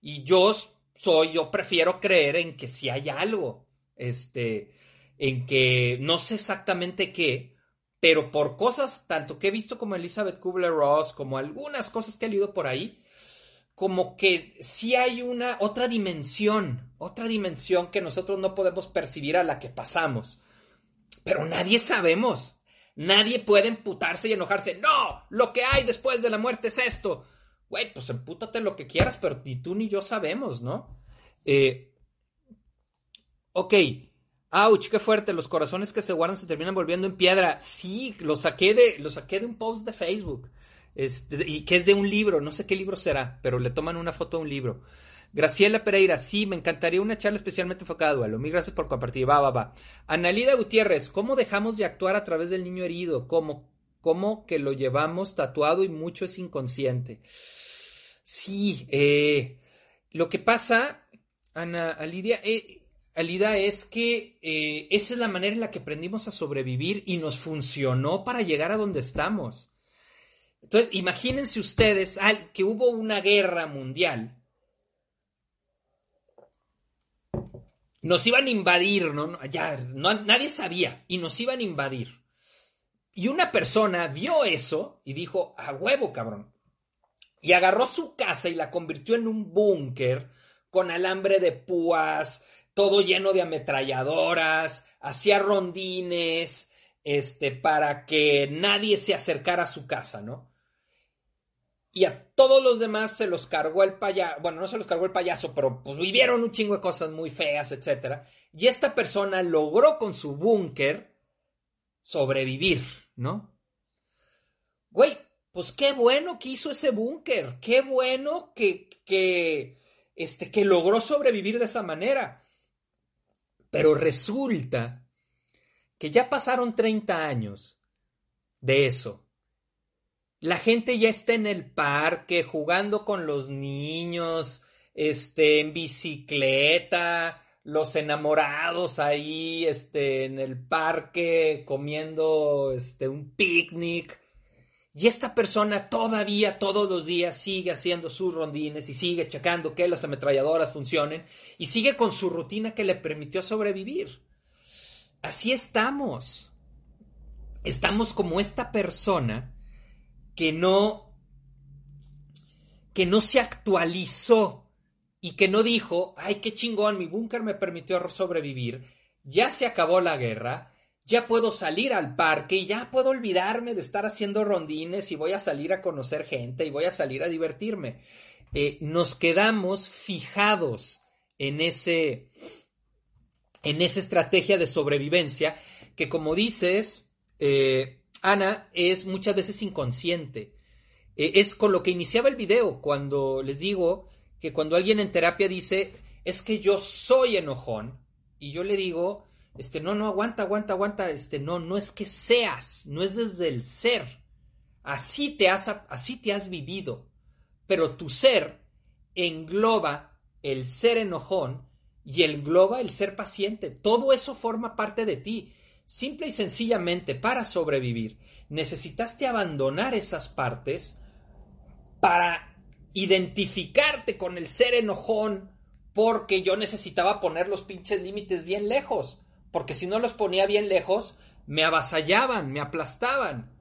Y yo soy, yo prefiero creer en que si hay algo, este, en que no sé exactamente qué, pero por cosas tanto que he visto como Elizabeth Kubler-Ross, como algunas cosas que he leído por ahí, como que sí hay una otra dimensión, otra dimensión que nosotros no podemos percibir a la que pasamos. Pero nadie sabemos. Nadie puede emputarse y enojarse. No, lo que hay después de la muerte es esto. Güey, pues empútate lo que quieras, pero ni tú ni yo sabemos, ¿no? Eh, ok, ¡Auch! ¡Qué fuerte! Los corazones que se guardan se terminan volviendo en piedra. Sí, lo saqué de, lo saqué de un post de Facebook. Este, y que es de un libro, no sé qué libro será, pero le toman una foto a un libro. Graciela Pereira, sí, me encantaría una charla especialmente enfocada a. Mil gracias por compartir. Va, va, va. Analida Gutiérrez, ¿cómo dejamos de actuar a través del niño herido? ¿Cómo? ¿Cómo que lo llevamos tatuado y mucho es inconsciente? Sí, eh, lo que pasa, Ana Lidia, eh, Alida, es que eh, esa es la manera en la que aprendimos a sobrevivir y nos funcionó para llegar a donde estamos. Entonces, imagínense ustedes que hubo una guerra mundial. Nos iban a invadir, ¿no? Ya, nadie sabía, y nos iban a invadir. Y una persona vio eso y dijo, a huevo, cabrón. Y agarró su casa y la convirtió en un búnker con alambre de púas, todo lleno de ametralladoras, hacía rondines, este, para que nadie se acercara a su casa, ¿no? Y a todos los demás se los cargó el payaso, bueno, no se los cargó el payaso, pero pues vivieron un chingo de cosas muy feas, etc. Y esta persona logró con su búnker sobrevivir, ¿no? Güey, pues qué bueno que hizo ese búnker, qué bueno que, que, este, que logró sobrevivir de esa manera. Pero resulta que ya pasaron 30 años de eso. La gente ya está en el parque jugando con los niños, este, en bicicleta, los enamorados ahí, este, en el parque comiendo, este, un picnic. Y esta persona todavía todos los días sigue haciendo sus rondines y sigue checando que las ametralladoras funcionen y sigue con su rutina que le permitió sobrevivir. Así estamos. Estamos como esta persona que no que no se actualizó y que no dijo, ay, qué chingón, mi búnker me permitió sobrevivir, ya se acabó la guerra, ya puedo salir al parque y ya puedo olvidarme de estar haciendo rondines y voy a salir a conocer gente y voy a salir a divertirme. Eh, nos quedamos fijados en ese en esa estrategia de sobrevivencia que como dices eh, Ana es muchas veces inconsciente eh, es con lo que iniciaba el video cuando les digo que cuando alguien en terapia dice es que yo soy enojón y yo le digo este, no, no, aguanta, aguanta, aguanta, este, no, no es que seas, no es desde el ser. Así te has, así te has vivido. Pero tu ser engloba el ser enojón y engloba el ser paciente. Todo eso forma parte de ti. Simple y sencillamente, para sobrevivir, necesitaste abandonar esas partes para identificarte con el ser enojón, porque yo necesitaba poner los pinches límites bien lejos porque si no los ponía bien lejos, me avasallaban, me aplastaban.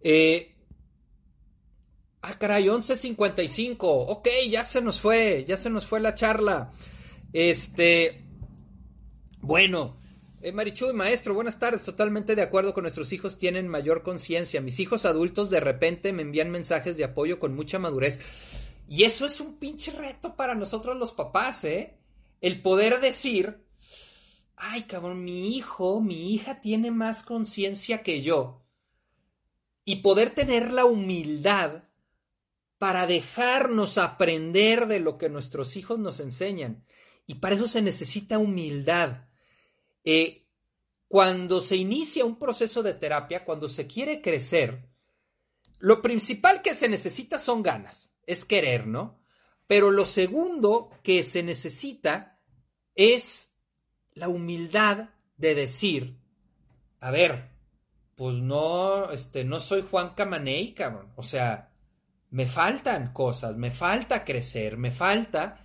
Eh, ah, caray, 11.55. Ok, ya se nos fue, ya se nos fue la charla. Este, bueno, eh, Marichu maestro, buenas tardes. Totalmente de acuerdo con nuestros hijos tienen mayor conciencia. Mis hijos adultos de repente me envían mensajes de apoyo con mucha madurez. Y eso es un pinche reto para nosotros los papás, ¿eh? El poder decir, ay cabrón, mi hijo, mi hija tiene más conciencia que yo. Y poder tener la humildad para dejarnos aprender de lo que nuestros hijos nos enseñan. Y para eso se necesita humildad. Eh, cuando se inicia un proceso de terapia, cuando se quiere crecer, lo principal que se necesita son ganas. es querer, ¿no? Pero lo segundo que se necesita es la humildad de decir, a ver, pues no, este, no soy Juan Camaney, cabrón. O sea, me faltan cosas, me falta crecer, me falta.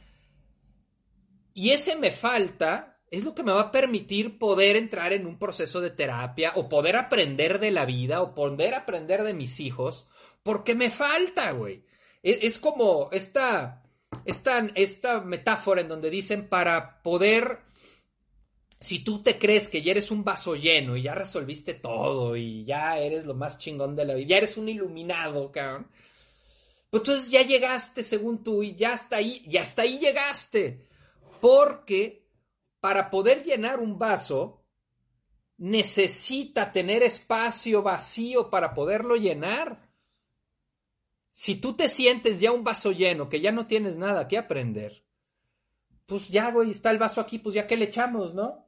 Y ese me falta es lo que me va a permitir poder entrar en un proceso de terapia o poder aprender de la vida o poder aprender de mis hijos, porque me falta, güey. Es, es, como esta, esta, esta metáfora en donde dicen para poder si tú te crees que ya eres un vaso lleno y ya resolviste todo y ya eres lo más chingón de la vida, ya eres un iluminado, cabrón. Pues entonces ya llegaste según tú y ya hasta ahí, ya hasta ahí llegaste. Porque para poder llenar un vaso necesita tener espacio vacío para poderlo llenar. Si tú te sientes ya un vaso lleno, que ya no tienes nada que aprender, pues ya, güey, está el vaso aquí, pues ya que le echamos, ¿no?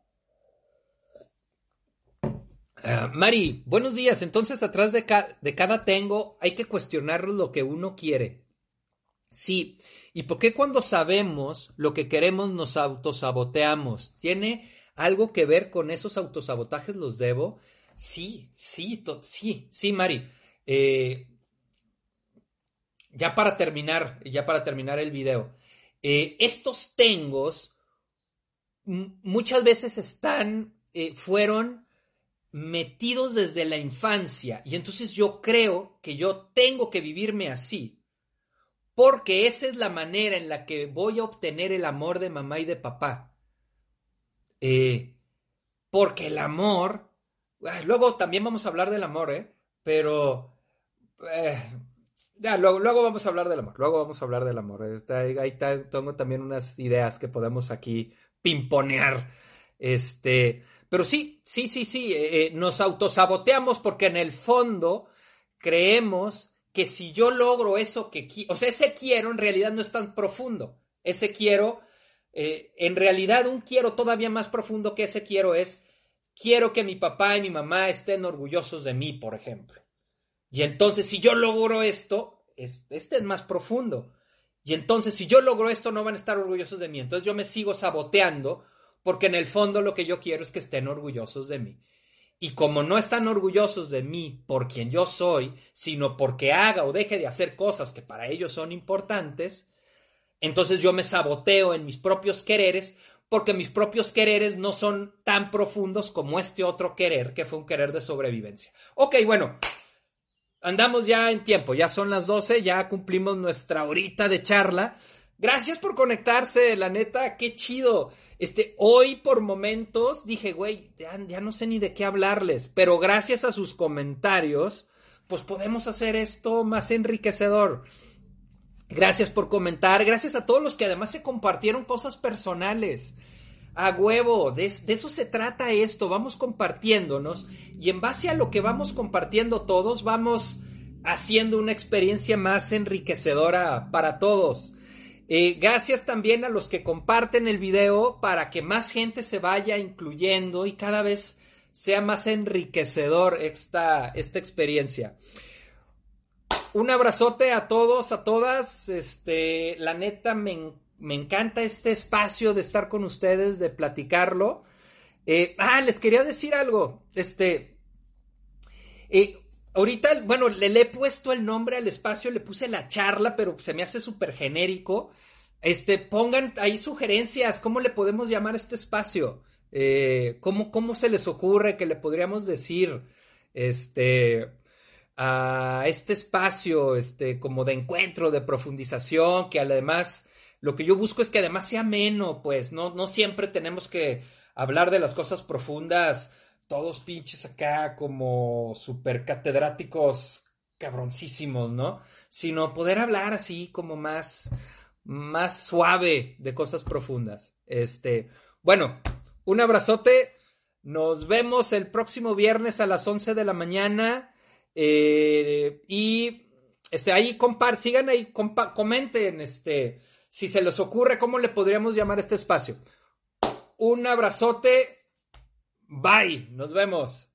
Ah, Mari, buenos días. Entonces, atrás de, cada tengo hay que cuestionar lo que uno quiere. Sí. ¿Y por qué cuando sabemos lo que queremos nos autosaboteamos? ¿Tiene algo que ver con esos autosabotajes los debo? Sí, sí, sí, sí, Mari. Eh, ya para terminar, ya para terminar el video. Eh, estos tengos muchas veces están, eh, fueron metidos desde la infancia y entonces yo creo que yo tengo que vivirme así porque esa es la manera en la que voy a obtener el amor de mamá y de papá. Eh, porque el amor, luego también vamos a hablar del amor, ¿eh? Pero... Eh, ya, luego, luego, vamos a hablar del amor, luego vamos a hablar del amor. ahí, tengo también unas ideas que podemos aquí pimponear. Este, pero sí, sí, sí, sí, eh, eh, nos autosaboteamos porque en el fondo creemos que si yo logro eso que quiero, o sea, ese quiero en realidad no es tan profundo. Ese quiero, eh, en realidad un quiero todavía más profundo que ese quiero es, quiero que mi papá y mi mamá estén orgullosos de mí, por ejemplo. Y entonces, si yo logro esto, es, este es más profundo. Y entonces, si yo logro esto, no van a estar orgullosos de mí. Entonces yo me sigo saboteando porque en el fondo lo que yo quiero es que estén orgullosos de mí. Y como no están orgullosos de mí por quien yo soy, sino porque haga o deje de hacer cosas que para ellos son importantes, entonces yo me saboteo en mis propios quereres porque mis propios quereres no son tan profundos como este otro querer, que fue un querer de sobrevivencia. Ok, bueno, andamos ya en tiempo, ya son las 12, ya cumplimos nuestra horita de charla. Gracias por conectarse, la neta, qué chido. Este, hoy por momentos dije, güey, ya, no sé ni de qué hablarles, pero gracias a sus comentarios, pues podemos hacer esto más enriquecedor. Gracias por comentar, gracias a todos los que además se compartieron cosas personales. A huevo, de, de, eso se trata esto, vamos compartiéndonos y en base a lo que vamos compartiendo todos, vamos haciendo una experiencia más enriquecedora para todos. Eh, gracias también a los que comparten el video para que más gente se vaya incluyendo y cada vez sea más enriquecedor esta, esta experiencia. Un abrazote a todos, a todas. Este, la neta, me, encanta este espacio de estar con ustedes, de platicarlo. Eh, ah, les quería decir algo. Este, eh, Ahorita, bueno, le, he puesto el nombre al espacio, le puse la charla, pero se me hace súper genérico. Este, pongan ahí sugerencias, ¿cómo le podemos llamar a este espacio? Eh, ¿cómo, ¿Cómo se les ocurre que le podríamos decir este, a este espacio este, como de encuentro, de profundización, que además lo que yo busco es que además sea ameno, pues no, no siempre tenemos que hablar de las cosas profundas todos pinches acá como super catedráticos cabroncísimos, ¿no? Sino poder hablar así como más, más suave de cosas profundas. Este, bueno, un abrazote. Nos vemos el próximo viernes a las 11 de la mañana. Eh, y este, ahí compar, sigan ahí, comenten este, si se les ocurre cómo le podríamos llamar este espacio. Un abrazote Bye, nos vemos.